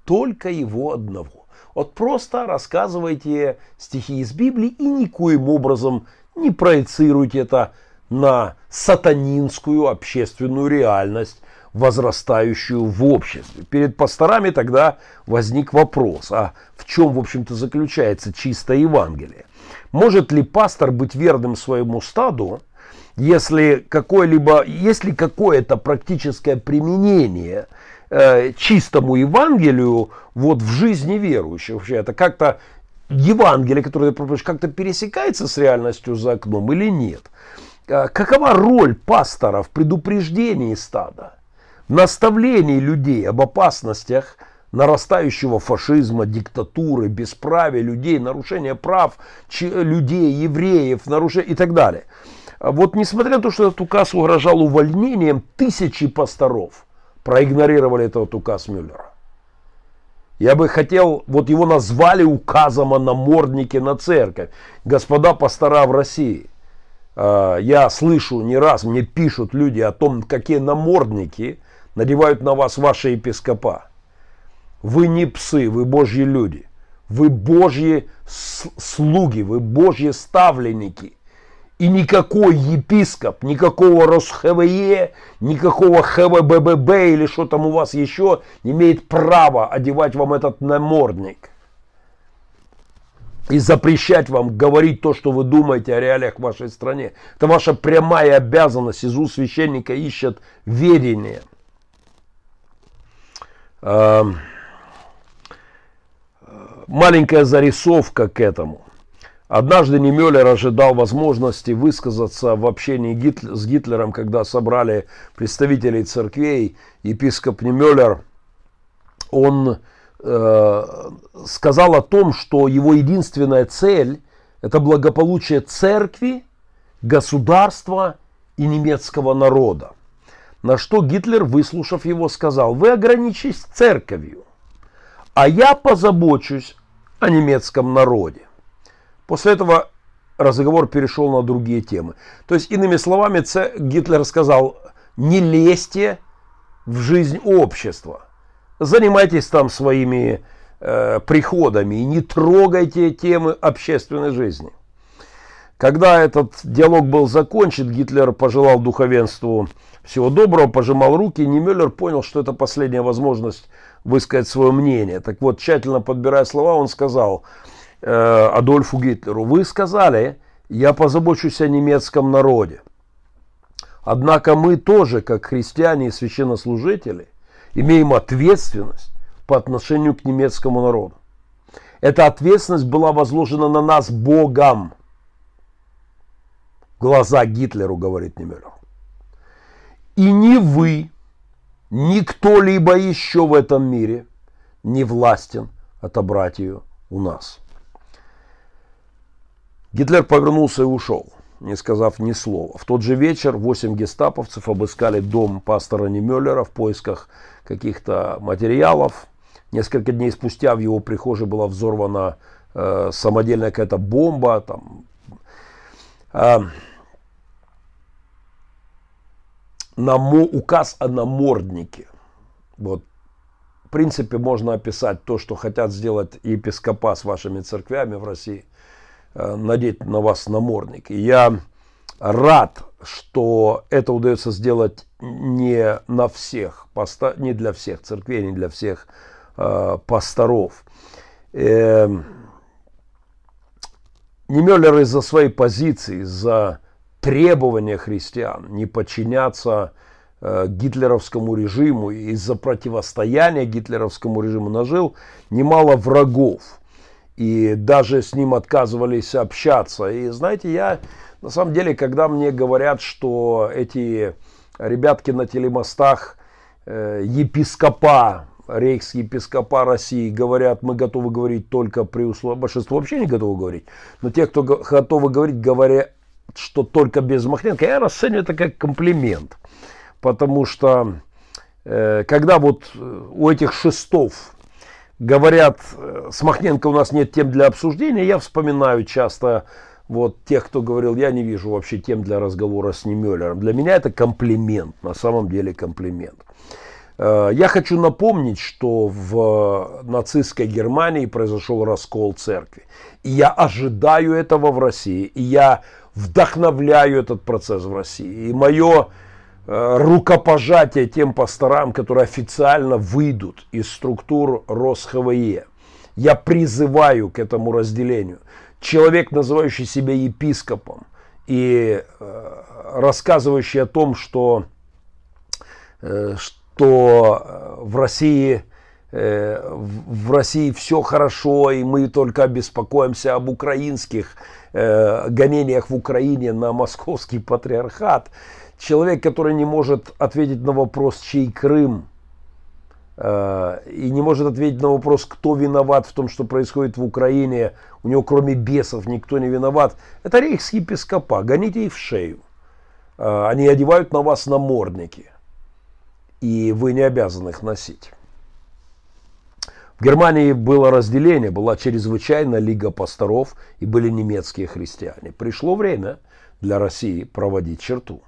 только его одного. Вот просто рассказывайте стихи из Библии и никоим образом не проецируйте это на сатанинскую общественную реальность, возрастающую в обществе. Перед пасторами тогда возник вопрос, а в чем, в общем-то, заключается чистое Евангелие? Может ли пастор быть верным своему стаду, если какое-либо, если какое-то практическое применение э, чистому Евангелию вот в жизни верующих? Вообще это как-то Евангелие, которое ты проповедуешь, как-то пересекается с реальностью за окном или нет? Э, какова роль пастора в предупреждении стада? Наставлений людей об опасностях нарастающего фашизма, диктатуры, бесправия людей, нарушения прав людей, евреев, нарушения и так далее. Вот несмотря на то, что этот указ угрожал увольнением, тысячи пасторов проигнорировали этот указ Мюллера. Я бы хотел, вот его назвали указом о наморднике на церковь. Господа пастора в России. А, я слышу не раз, мне пишут люди о том, какие намордники – надевают на вас ваши епископа. Вы не псы, вы божьи люди. Вы божьи слуги, вы божьи ставленники. И никакой епископ, никакого РосХВЕ, никакого ХВБББ или что там у вас еще не имеет права одевать вам этот намордник. И запрещать вам говорить то, что вы думаете о реалиях в вашей стране. Это ваша прямая обязанность. Из уст священника ищет верение. Маленькая зарисовка к этому. Однажды Немеллер ожидал возможности высказаться в общении с Гитлером, когда собрали представителей церквей. Епископ Немеллер, он э, сказал о том, что его единственная цель – это благополучие церкви, государства и немецкого народа. На что Гитлер, выслушав его, сказал, вы ограничитесь церковью, а я позабочусь о немецком народе. После этого разговор перешел на другие темы. То есть, иными словами, Гитлер сказал, не лезьте в жизнь общества, занимайтесь там своими э, приходами и не трогайте темы общественной жизни. Когда этот диалог был закончен, Гитлер пожелал духовенству всего доброго, пожимал руки, и Немюллер понял, что это последняя возможность высказать свое мнение. Так вот, тщательно подбирая слова, он сказал э, Адольфу Гитлеру, вы сказали, я позабочусь о немецком народе. Однако мы тоже, как христиане и священнослужители, имеем ответственность по отношению к немецкому народу. Эта ответственность была возложена на нас Богом – глаза Гитлеру, говорит Немелев. И ни вы, ни кто-либо еще в этом мире не властен отобрать ее у нас. Гитлер повернулся и ушел, не сказав ни слова. В тот же вечер восемь гестаповцев обыскали дом пастора Немеллера в поисках каких-то материалов. Несколько дней спустя в его прихожей была взорвана э, самодельная какая-то бомба. Там, э, намо, указ о наморднике. Вот. В принципе, можно описать то, что хотят сделать епископа с вашими церквями в России, э, надеть на вас намордник. И я рад, что это удается сделать не на всех, не для всех церквей, не для всех э, пасторов. Э, Немеллер из-за своей позиции, из-за требования христиан не подчиняться э, гитлеровскому режиму из-за противостояния гитлеровскому режиму нажил немало врагов. и даже с ним отказывались общаться. И знаете, я на самом деле, когда мне говорят, что эти ребятки на телемостах э, епископа, рейхс-епископа России говорят, мы готовы говорить только при условии, большинство вообще не готовы говорить, но те, кто готовы говорить, говорят, что только без Махненко, я расцениваю это как комплимент. Потому что э, когда вот э, у этих шестов говорят, э, с Махненко у нас нет тем для обсуждения, я вспоминаю часто вот тех, кто говорил, я не вижу вообще тем для разговора с Немеллером. Для меня это комплимент, на самом деле комплимент. Э, я хочу напомнить, что в нацистской Германии произошел раскол церкви. И я ожидаю этого в России. И я вдохновляю этот процесс в России. И мое Э, рукопожатие тем пасторам, которые официально выйдут из структур РосХВЕ. Я призываю к этому разделению. Человек, называющий себя епископом и э, рассказывающий о том, что, э, что в России в России все хорошо, и мы только беспокоимся об украинских гонениях в Украине на московский патриархат человек, который не может ответить на вопрос, чей Крым, э, и не может ответить на вопрос, кто виноват в том, что происходит в Украине, у него кроме бесов никто не виноват, это рейхс-епископа, гоните их в шею. Э, они одевают на вас намордники, и вы не обязаны их носить. В Германии было разделение, была чрезвычайная лига пасторов и были немецкие христиане. Пришло время для России проводить черту.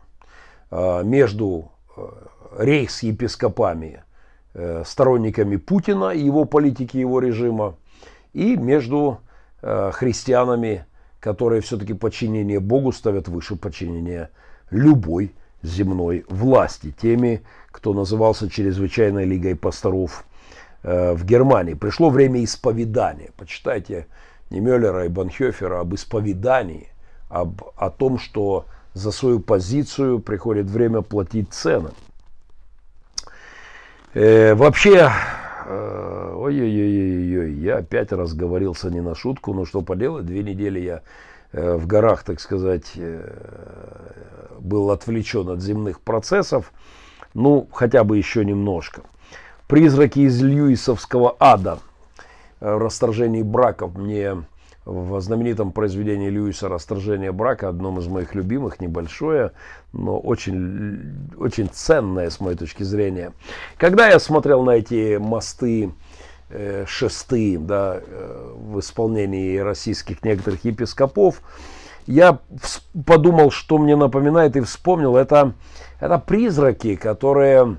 Э, между э, рейхс-епископами, э, сторонниками Путина и его политики, его режима, и между христианами, которые все-таки подчинение Богу ставят выше подчинения любой земной власти, теми, кто назывался Чрезвычайной лигой пасторов в Германии. Пришло время исповедания. Почитайте Немеллера и Банхёфера об исповедании, об, о том, что за свою позицию приходит время платить цены. Э, вообще, э, ой-ой-ой-ой, я опять разговорился не на шутку, но что поделать, две недели я э, в горах, так сказать, э, был отвлечен от земных процессов, ну, хотя бы еще немножко. Призраки из Льюисовского ада э, в расторжении браков мне в знаменитом произведении Льюиса «Расторжение брака», одном из моих любимых, небольшое, но очень, очень ценное с моей точки зрения. Когда я смотрел на эти мосты, э, шесты да, э, в исполнении российских некоторых епископов, я подумал, что мне напоминает и вспомнил, это, это призраки, которые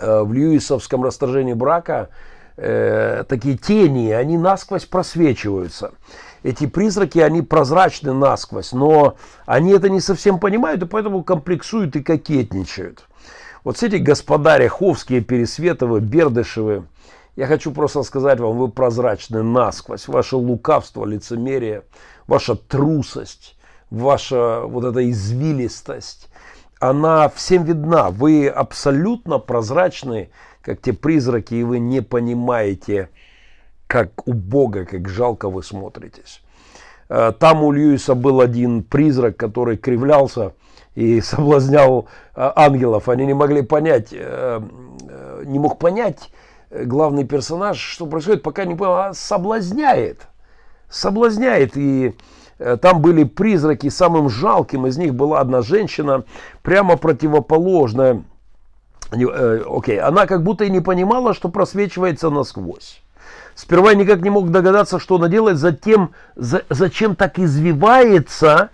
э, в Льюисовском расторжении брака э, такие тени, они насквозь просвечиваются. Эти призраки, они прозрачны насквозь, но они это не совсем понимают, и поэтому комплексуют и кокетничают. Вот эти господа Ряховские, Пересветовы, Бердышевы, я хочу просто сказать вам, вы прозрачны насквозь. Ваше лукавство, лицемерие, ваша трусость, ваша вот эта извилистость, она всем видна. Вы абсолютно прозрачны как те призраки, и вы не понимаете, как у Бога, как жалко вы смотритесь. Э, там у Льюиса был один призрак, который кривлялся и соблазнял э, ангелов. Они не могли понять, э, не мог понять главный персонаж, что происходит, пока не понял, а соблазняет. Соблазняет. И там были призраки, самым жалким из них была одна женщина, прямо противоположная Э, окей, она как будто и не понимала, что просвечивается насквозь. Сперва никак не мог догадаться, что она делает, затем за, зачем так извивается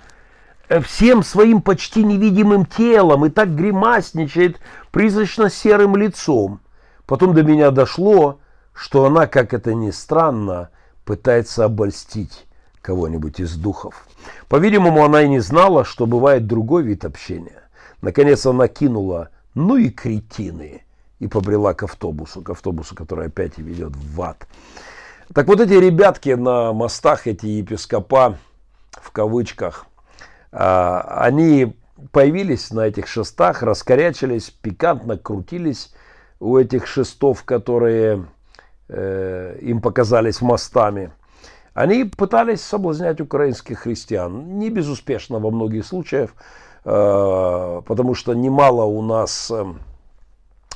э, всем своим почти невидимым телом и так гримасничает призрачно-серым лицом. Потом до меня дошло, что она, как это ни странно, пытается обольстить кого-нибудь из духов. По-видимому, она и не знала, что бывает другой вид общения. Наконец она кинула ну и кретины. И побрела к автобусу, к автобусу, который опять ведет в ад. Так вот эти ребятки на мостах, эти епископа, в кавычках, а, они появились на этих шестах, раскорячились, пикантно крутились у этих шестов, которые э, им показались мостами. Они пытались соблазнять украинских христиан. Не безуспешно во многих случаях, э, потому что немало у нас, э,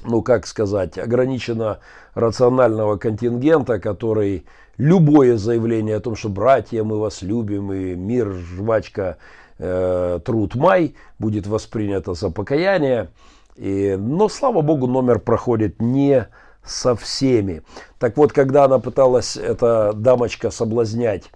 ну как сказать, ограничено рационального контингента, который любое заявление о том, что братья, мы вас любим, и мир, жвачка, э, труд май, будет воспринято за покаяние. И, но, слава богу, номер проходит не со всеми. Так вот, когда она пыталась, эта дамочка, соблазнять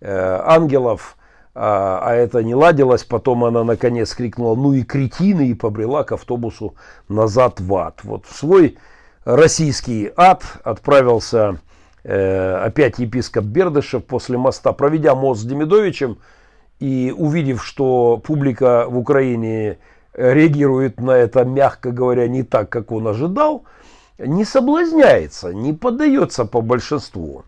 э, ангелов, а, а это не ладилось, потом она наконец крикнула, ну и кретины, и побрела к автобусу назад в ад. Вот в свой российский ад отправился э, опять епископ Бердышев после моста, проведя мост с Демидовичем и увидев, что публика в Украине реагирует на это, мягко говоря, не так, как он ожидал, не соблазняется, не поддается по большинству,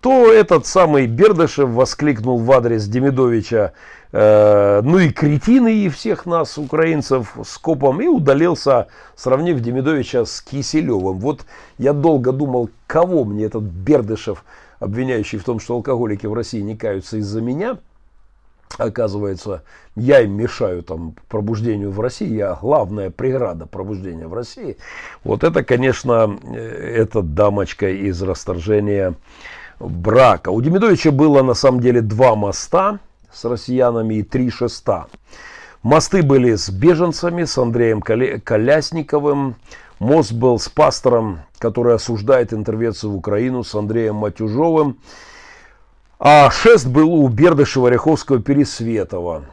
то этот самый Бердышев воскликнул в адрес Демидовича, э, ну и кретины и всех нас, украинцев, с копом, и удалился, сравнив Демидовича с Киселевым. Вот я долго думал, кого мне этот Бердышев, обвиняющий в том, что алкоголики в России не каются из-за меня – оказывается, я им мешаю там пробуждению в России, я главная преграда пробуждения в России. Вот это, конечно, э, эта дамочка из расторжения брака. У Демидовича было на самом деле два моста с россиянами и три шеста. Мосты были с беженцами, с Андреем Колясниковым. Мост был с пастором, который осуждает интервенцию в Украину, с Андреем Матюжовым. А шест был у Бердышева, Ряховского, Пересветова.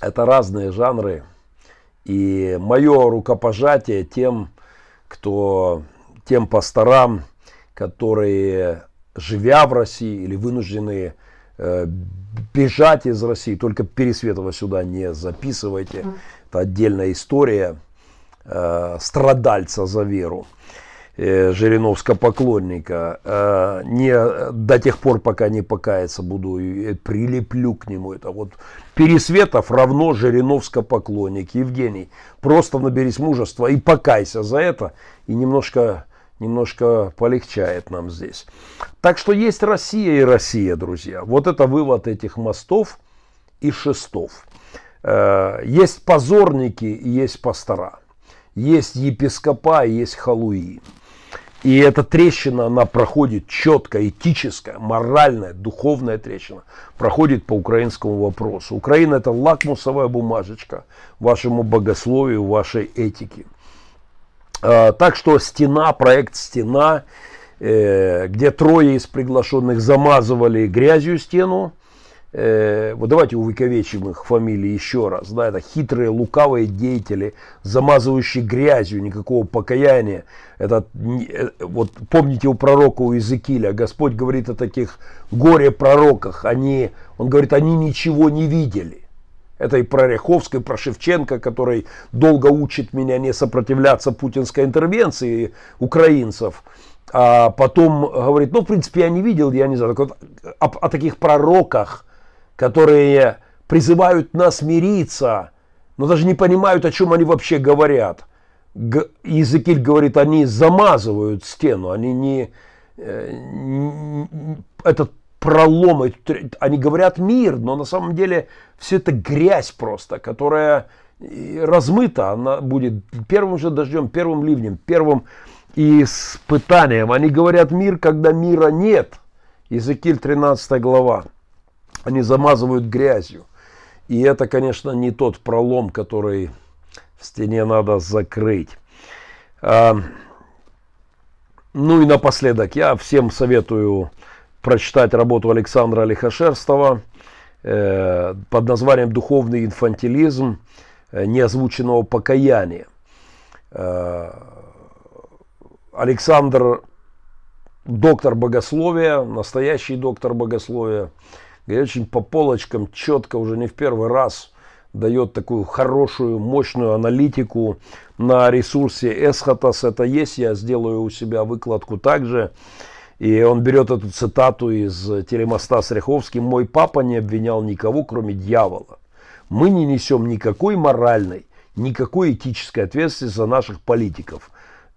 Это разные жанры. И мое рукопожатие тем, кто, тем пасторам, которые, живя в России или вынуждены э, бежать из России, только Пересветова сюда не записывайте. Это отдельная история э, страдальца за веру. Э, Жириновского поклонника, э, не до тех пор, пока не покается, буду прилеплю к нему. Это вот Пересветов равно Жириновско поклонник. Евгений, просто наберись мужества и покайся за это, и немножко, немножко полегчает нам здесь. Так что есть Россия и Россия, друзья. Вот это вывод этих мостов и шестов. Э, есть позорники и есть пастора. Есть епископа есть халуи. И эта трещина, она проходит четко, этическая, моральная, духовная трещина, проходит по украинскому вопросу. Украина это лакмусовая бумажечка вашему богословию, вашей этике. А, так что стена, проект стена, э, где трое из приглашенных замазывали грязью стену, э, вот давайте увековечим их фамилии еще раз, да, это хитрые, лукавые деятели, замазывающие грязью, никакого покаяния. Это, э, вот помните у пророка у Иезекииля, Господь говорит о таких горе-пророках, они, он говорит, они ничего не видели. Это и про Ряховского, и про Шевченко, который долго учит меня не сопротивляться путинской интервенции украинцев. А потом говорит, ну, в принципе, я не видел, я не знаю. Так вот, о, о таких пророках, которые призывают нас мириться, но даже не понимают, о чем они вообще говорят. Иезекииль говорит, они замазывают стену, они не, э, этот пролом, они говорят мир, но на самом деле все это грязь просто, которая размыта, она будет первым же дождем, первым ливнем, первым испытанием. Они говорят мир, когда мира нет. Иезекииль 13 глава они замазывают грязью. И это, конечно, не тот пролом, который в стене надо закрыть. А, ну и напоследок, я всем советую прочитать работу Александра Лихошерстова э, под названием «Духовный инфантилизм неозвученного покаяния». Э, Александр доктор богословия, настоящий доктор богословия, и очень по полочкам четко уже не в первый раз дает такую хорошую, мощную аналитику на ресурсе Эсхатас. Это есть, я сделаю у себя выкладку также. И он берет эту цитату из телемоста с Ряховским. «Мой папа не обвинял никого, кроме дьявола. Мы не несем никакой моральной, никакой этической ответственности за наших политиков».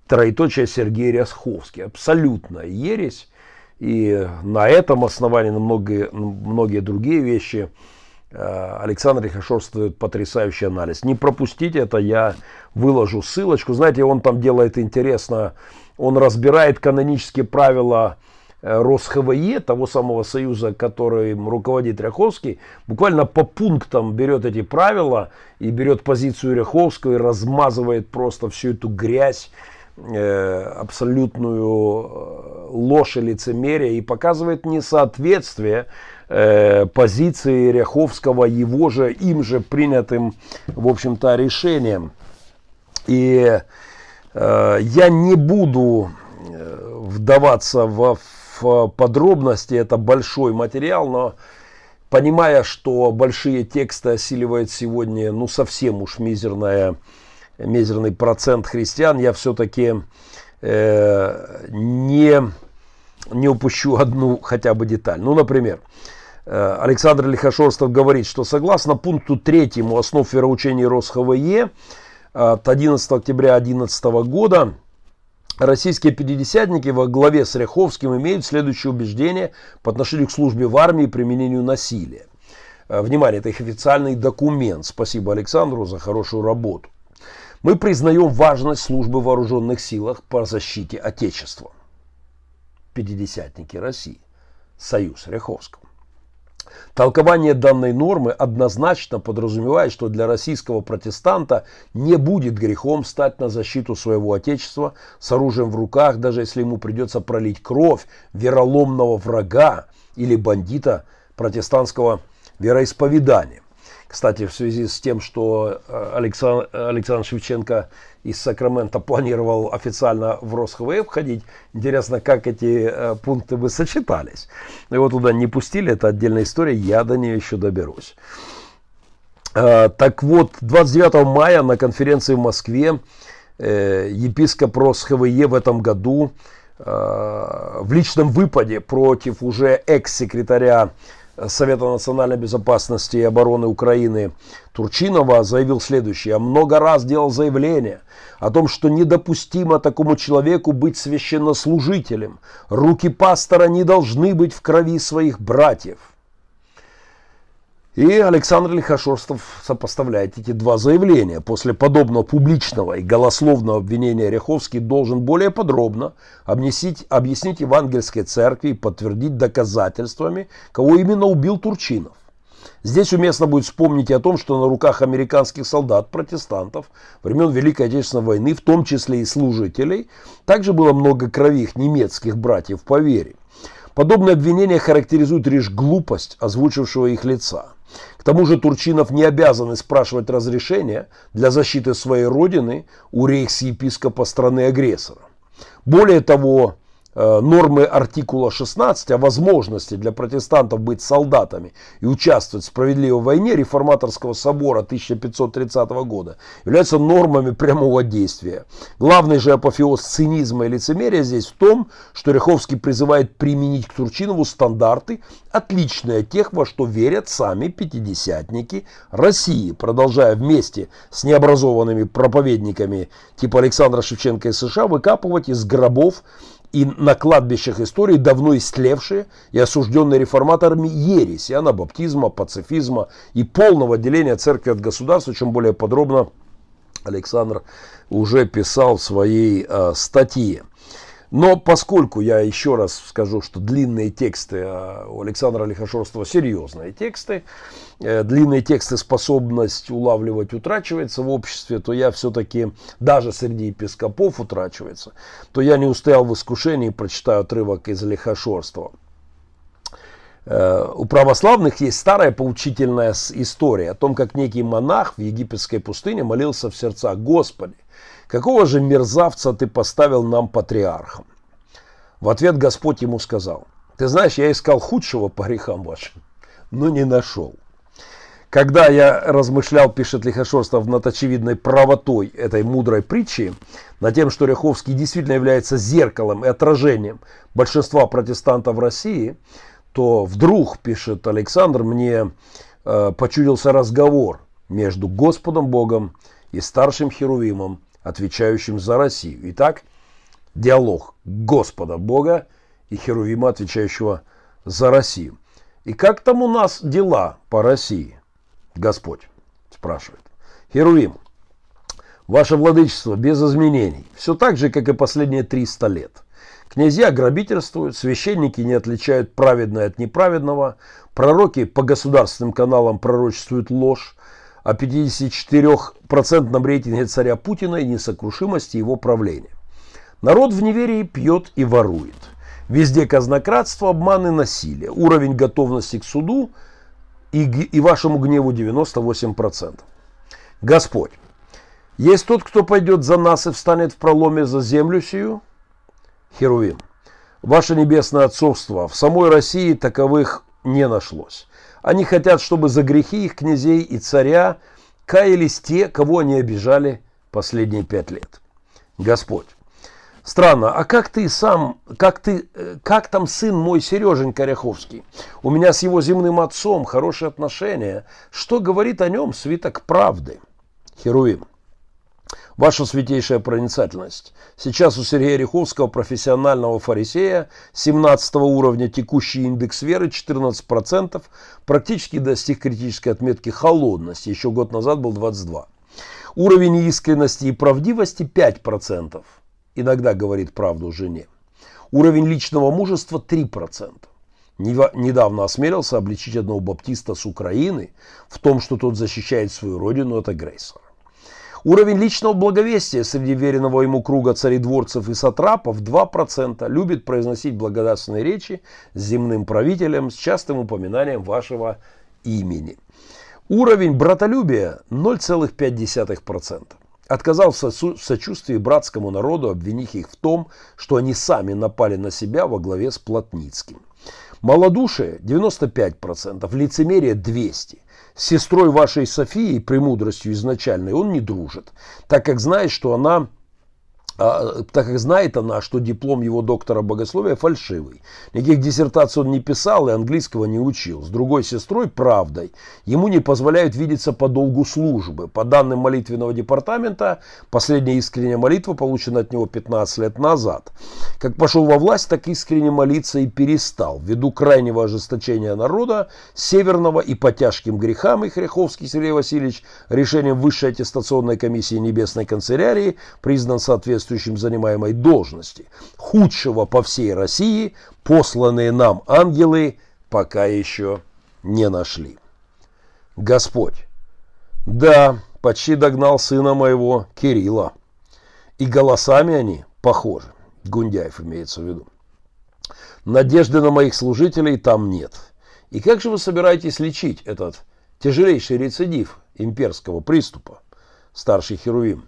Троеточие Сергей Рясховский. Абсолютно ересь И на этом основании, на многие, многие другие вещи э, Александр Лихошов дает потрясающий анализ. Не пропустите это, я выложу ссылочку. Знаете, он там делает интересно, он разбирает канонические правила Э, РосХВЕ, того самого союза, которым руководит Ряховский, буквально по пунктам берет эти правила и берет позицию Ряховского и размазывает просто всю эту грязь, абсолютную э, ложь и лицемерие и показывает несоответствие э, позиции Ряховского его же, им же принятым, в общем-то, решением. И э, я не буду вдаваться во в подробности, это большой материал, но понимая, что большие тексты осиливает сегодня, ну, совсем уж мизерная, мизерный процент христиан, я все-таки э, не, не упущу одну хотя бы деталь. Ну, например, э, Александр Лихошорстов говорит, что согласно пункту третьему основ вероучения РосХВЕ от 11 октября 2011 года Российские пятидесятники во главе с Ряховским имеют следующее убеждение по отношению к службе в армии и применению насилия. Э, внимание, это их официальный документ. Спасибо Александру за хорошую работу. Мы признаем важность службы в вооруженных силах по защите Отечества. Пятидесятники России. Союз Ряховского. Толкование данной нормы однозначно подразумевает, что для российского протестанта не будет грехом стать на защиту своего отечества с оружием в руках, даже если ему придется пролить кровь вероломного врага или бандита протестантского вероисповедания. Кстати, в связи с тем, что э, Александр, Александр Шевченко из Сакрамента планировал официально в РосХВ входить, интересно, как эти э, пункты бы сочетались. Его туда не пустили, это отдельная история, я до нее еще доберусь. Э, так вот, 29 мая на конференции в Москве епископ РосХВЕ в этом году в личном выпаде против уже экс-секретаря Совета национальной безопасности и обороны Украины Турчинова заявил следующее. Много раз делал заявление о том, что недопустимо такому человеку быть священнослужителем. Руки пастора не должны быть в крови своих братьев. И Александр Лихошорстов сопоставляет эти два заявления. После подобного публичного и голословного обвинения Ряховский должен более подробно объяснить, объяснить Евангельской церкви и подтвердить доказательствами, кого именно убил Турчинов. Здесь уместно будет вспомнить о том, что на руках американских солдат, протестантов, времен Великой Отечественной войны, в том числе и служителей, также было много крових немецких братьев по вере. Подобное обвинение характеризует лишь глупость озвучившего их лица. К тому же Турчинов не обязан спрашивать разрешения для защиты своей родины у рейхс-епископа страны-агрессора. Более того, нормы артикула 16 о возможности для протестантов быть солдатами и участвовать в справедливой войне реформаторского собора 1530 года являются нормами прямого действия. Главный же апофеоз цинизма и лицемерия здесь в том, что Ряховский призывает применить к Турчинову стандарты, отличные от тех, во что верят сами пятидесятники России, продолжая вместе с необразованными проповедниками типа Александра Шевченко и США выкапывать из гробов и на кладбищах истории давно истлевшие и осужденные реформаторами ереси, анабаптизма, пацифизма и полного отделения церкви от государства, чем более подробно Александр уже писал в своей э, статье. Но поскольку я еще раз скажу, что длинные тексты а, у Александра Лихошорстова серьезные тексты, э, длинные тексты способность улавливать утрачивается в обществе, то я все-таки, даже среди епископов утрачивается, то я не устоял в искушении и прочитаю отрывок из Лихошорства. Э, у православных есть старая поучительная история о том, как некий монах в египетской пустыне молился в сердцах «Господи, какого же мерзавца ты поставил нам патриархом? В ответ Господь ему сказал, ты знаешь, я искал худшего по грехам вашим, но не нашел. Когда я размышлял, пишет Лихошорстов, над очевидной правотой этой мудрой притчи, над тем, что Ряховский действительно является зеркалом и отражением большинства протестантов России, то вдруг, пишет Александр, мне э, почудился разговор между Господом Богом и старшим Херувимом, отвечающим за Россию. Итак, диалог Господа Бога и Херувима, отвечающего за Россию. И как там у нас дела по России? Господь спрашивает. Херувим, ваше владычество без изменений. Все так же, как и последние 300 лет. Князья грабительствуют, священники не отличают праведное от неправедного, пророки по государственным каналам пророчествуют ложь, о 54% рейтинге царя Путина и несокрушимости его правления. Народ в неверии пьет и ворует. Везде казнократство, обман и насилие. Уровень готовности к суду и, и вашему гневу 98%. Господь, есть тот, кто пойдет за нас и встанет в проломе за землю сию? Херувим, ваше небесное отцовство, в самой России таковых не нашлось. Они хотят, чтобы за грехи их князей и царя каялись те, кого они обижали последние пять лет. Господь, Странно, а как ты сам, как ты, э, как там сын мой Сереженька Ряховский? У меня с его земным отцом хорошие отношения. Что говорит о нем свиток правды? Херуим. Ваша святейшая проницательность. Сейчас у Сергея Ряховского, профессионального фарисея, 17 уровня текущий индекс веры 14%, практически достиг критической отметки холодности. Еще год назад был 22. Уровень искренности и правдивости 5% иногда говорит правду жене. Уровень личного мужества 3%. Недавно осмелился обличить одного баптиста с Украины в том, что тот защищает свою родину от агрессора. Уровень личного благовестия среди веренного ему круга царедворцев и сатрапов 2%. Любит произносить благодарственные речи земным правителем с частым упоминанием вашего имени. Уровень братолюбия 0,5% отказался в сочувствии братскому народу, обвинив их в том, что они сами напали на себя во главе с Плотницким. Малодушие 95%, лицемерие 200%. С сестрой вашей Софией, премудростью изначальной, он не дружит, так как знает, что она так как знает она, что диплом его доктора богословия фальшивый. Никаких диссертаций он не писал и английского не учил. С другой сестрой, правдой, ему не позволяют видеться по долгу службы. По данным молитвенного департамента, последняя искренняя молитва получена от него 15 лет назад. Как пошел во власть, так искренне молиться и перестал. Ввиду крайнего ожесточения народа, северного и по тяжким грехам, и Хряховский Сергей Васильевич решением Высшей аттестационной комиссии Небесной канцелярии признан соответствующим соответствующим занимаемой должности. Худшего по всей России посланные нам ангелы пока еще не нашли. Господь, да, почти догнал сына моего Кирилла. И голосами они похожи. Гундяев имеется в виду. Надежды на моих служителей там нет. И как же вы собираетесь лечить этот тяжелейший рецидив имперского приступа? Старший Херувим.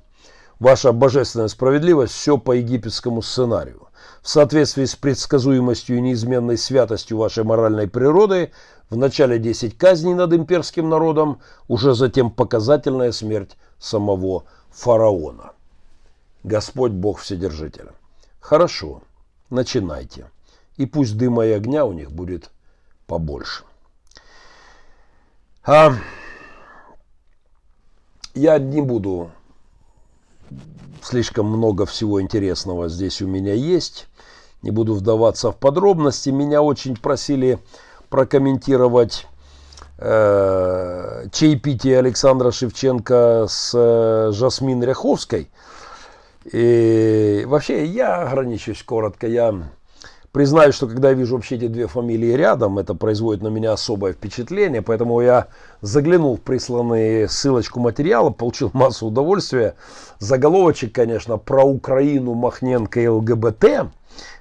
Ваша божественная справедливость все по египетскому сценарию. В соответствии с предсказуемостью и неизменной святостью вашей моральной природы, в начале 10 казней над имперским народом, уже затем показательная смерть самого фараона. Господь Бог Вседержителя. Хорошо, начинайте. И пусть дыма и огня у них будет побольше. А я не буду слишком много всего интересного здесь у меня есть. Не буду вдаваться в подробности. Меня очень просили прокомментировать э, чаепитие Александра Шевченко с э, Жасмин Ряховской. И вообще я ограничусь коротко. Я Признаюсь, что когда я вижу вообще эти две фамилии рядом, это производит на меня особое впечатление, поэтому я заглянул в присланные ссылочку материала, получил массу удовольствия. Заголовочек, конечно, про Украину, Махненко и ЛГБТ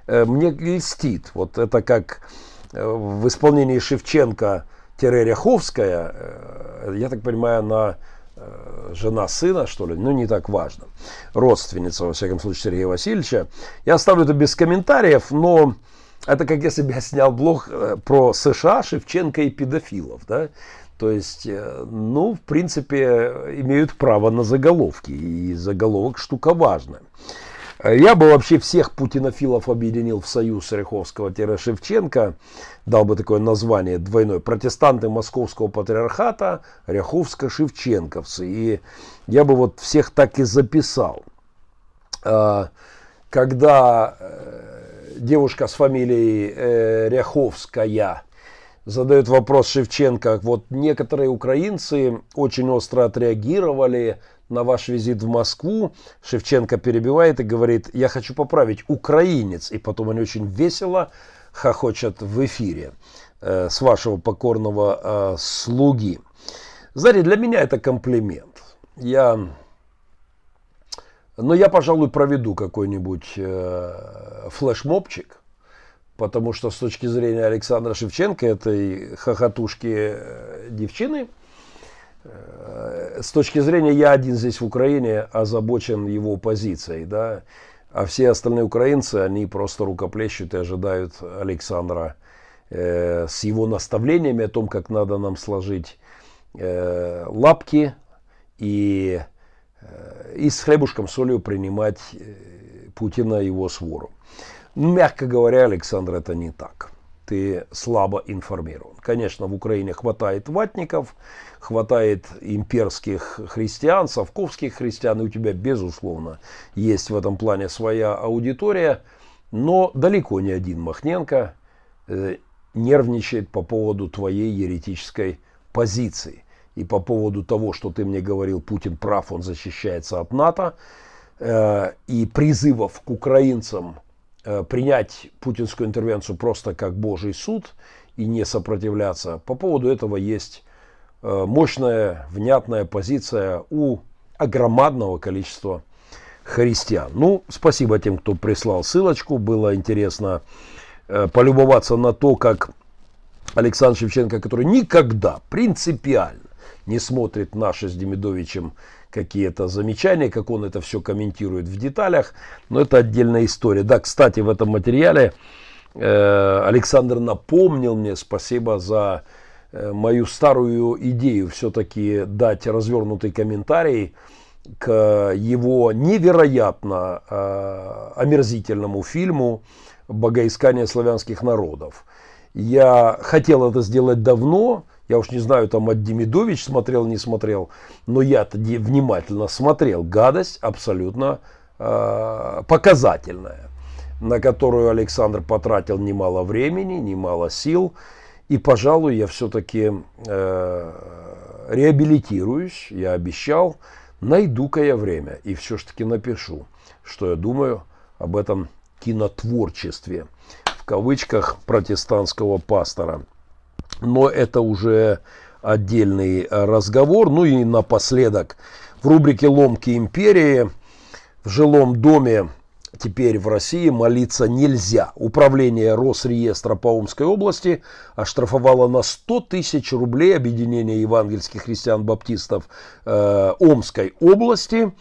э, мне льстит. Вот это как э, в исполнении Шевченко-Ряховская, э, я так понимаю, на жена сына, что ли, ну не так важно, родственница, во всяком случае, Сергея Васильевича. Я оставлю это без комментариев, но это как если бы я снял блог э, про США, Шевченко и педофилов, да, то есть, э, ну, в принципе, имеют право на заголовки, и заголовок штука важная. Я бы вообще всех путинофилов объединил в союз Ряховского-Шевченко, дал бы такое название двойное. Протестанты Московского патриархата, Ряховско-Шевченковцы. И я бы вот всех так и записал. А, когда э, девушка с фамилией э, Ряховская задает вопрос Шевченко. Вот некоторые украинцы очень остро отреагировали на ваш визит в Москву. Шевченко перебивает и говорит, я хочу поправить, украинец. И потом они очень весело хохочет в эфире э, с вашего покорного э, слуги. Знаете, для меня это комплимент. Я, но я, пожалуй, проведу какой-нибудь э, флешмобчик, потому что с точки зрения Александра Шевченко, этой хохотушки э, девчины, э, с точки зрения я один здесь в Украине озабочен его позицией, да, а все остальные украинцы, они просто рукоплещут и ожидают Александра э, с его наставлениями о том, как надо нам сложить э, лапки и, э, и с хлебушком солью принимать э, Путина и его свору. Ну, мягко говоря, Александр, это не так. Ты слабо информирован. Конечно, в Украине хватает ватников, хватает имперских христиан, совковских христиан, и у тебя, безусловно, есть в этом плане своя аудитория, но далеко не один Махненко э, нервничает по поводу твоей еретической позиции и по поводу того, что ты мне говорил, Путин прав, он защищается от НАТО, э, и призывов к украинцам э, принять путинскую интервенцию просто как Божий суд и не сопротивляться, по поводу этого есть мощная, внятная позиция у огромадного количества христиан. Ну, спасибо тем, кто прислал ссылочку. Было интересно полюбоваться на то, как Александр Шевченко, который никогда принципиально не смотрит наши с Демидовичем какие-то замечания, как он это все комментирует в деталях. Но это отдельная история. Да, кстати, в этом материале э, Александр напомнил мне, спасибо за э, мою старую идею все-таки дать развернутый комментарий к его невероятно э, омерзительному фильму «Богоискание славянских народов». Я хотел это сделать давно, я уж не знаю, там от Демидович смотрел, не смотрел, но я-то внимательно смотрел. Гадость абсолютно э, показательная, на которую Александр потратил немало времени, немало сил. И, пожалуй, я все-таки э, реабилитируюсь, я обещал, найду-ка я время и все-таки напишу, что я думаю об этом кинотворчестве, в кавычках, протестантского пастора – но это уже отдельный разговор. Ну и напоследок, в рубрике «Ломки империи» в жилом доме теперь в России молиться нельзя. Управление Росреестра по Омской области оштрафовало на 100 тысяч рублей объединение евангельских христиан-баптистов э, Омской области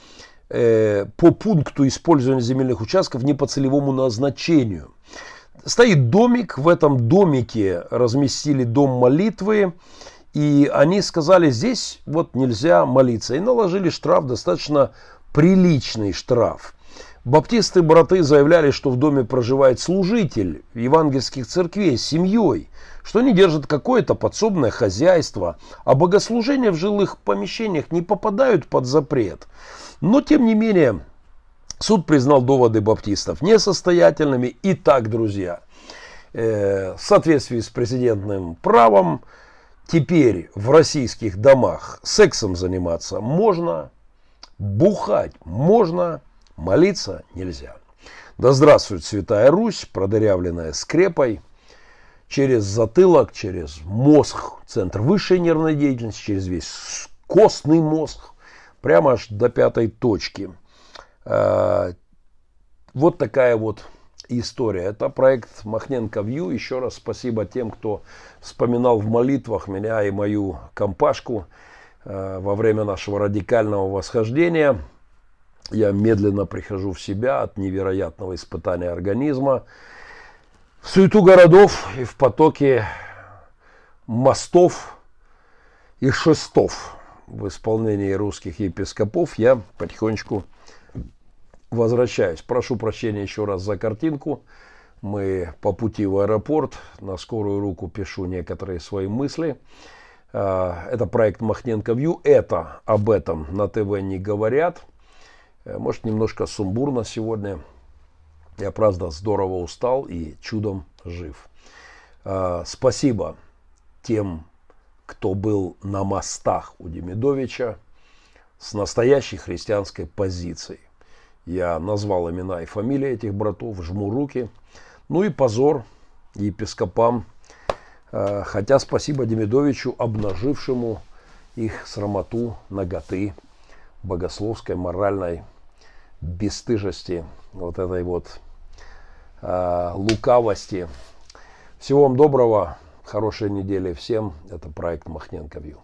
э, по пункту использования земельных участков не по целевому назначению. Стоит домик, в этом домике разместили дом молитвы, и они сказали, здесь вот нельзя молиться. И наложили штраф, достаточно приличный штраф. Баптисты-браты заявляли, что в доме проживает служитель евангельских церквей с семьей, что они держат какое-то подсобное хозяйство, а богослужения в жилых помещениях не попадают под запрет. Но, тем не менее, Суд признал доводы баптистов несостоятельными. Итак, друзья, э, в соответствии с президентным правом, теперь в российских домах сексом заниматься можно, бухать можно, молиться нельзя. Да здравствует Святая Русь, продырявленная скрепой, через затылок, через мозг, центр высшей нервной деятельности, через весь костный мозг, прямо аж до пятой точки – Э, вот такая вот история. Это проект Махненко Вью. Еще раз спасибо тем, кто вспоминал в молитвах меня и мою компашку э, во время нашего радикального восхождения. Я медленно прихожу в себя от невероятного испытания организма. В суету городов и в потоке мостов и шестов в исполнении русских епископов я потихонечку возвращаюсь. Прошу прощения еще раз за картинку. Мы по пути в аэропорт. На скорую руку пишу некоторые свои мысли. А, это проект Махненко Вью. Это об этом на ТВ не говорят. Э, может, немножко сумбурно сегодня. Я, правда, здорово устал и чудом жив. А, спасибо тем, кто был на мостах у Демидовича с настоящей христианской позицией. Я назвал имена и фамилии этих братов, жму руки. Ну и позор епископам. А, хотя спасибо Демидовичу, обнажившему их срамоту, наготы, богословской, моральной бесстыжести, вот этой вот э, лукавости. Всего вам доброго, хорошей недели всем. Это проект Махненко Вью.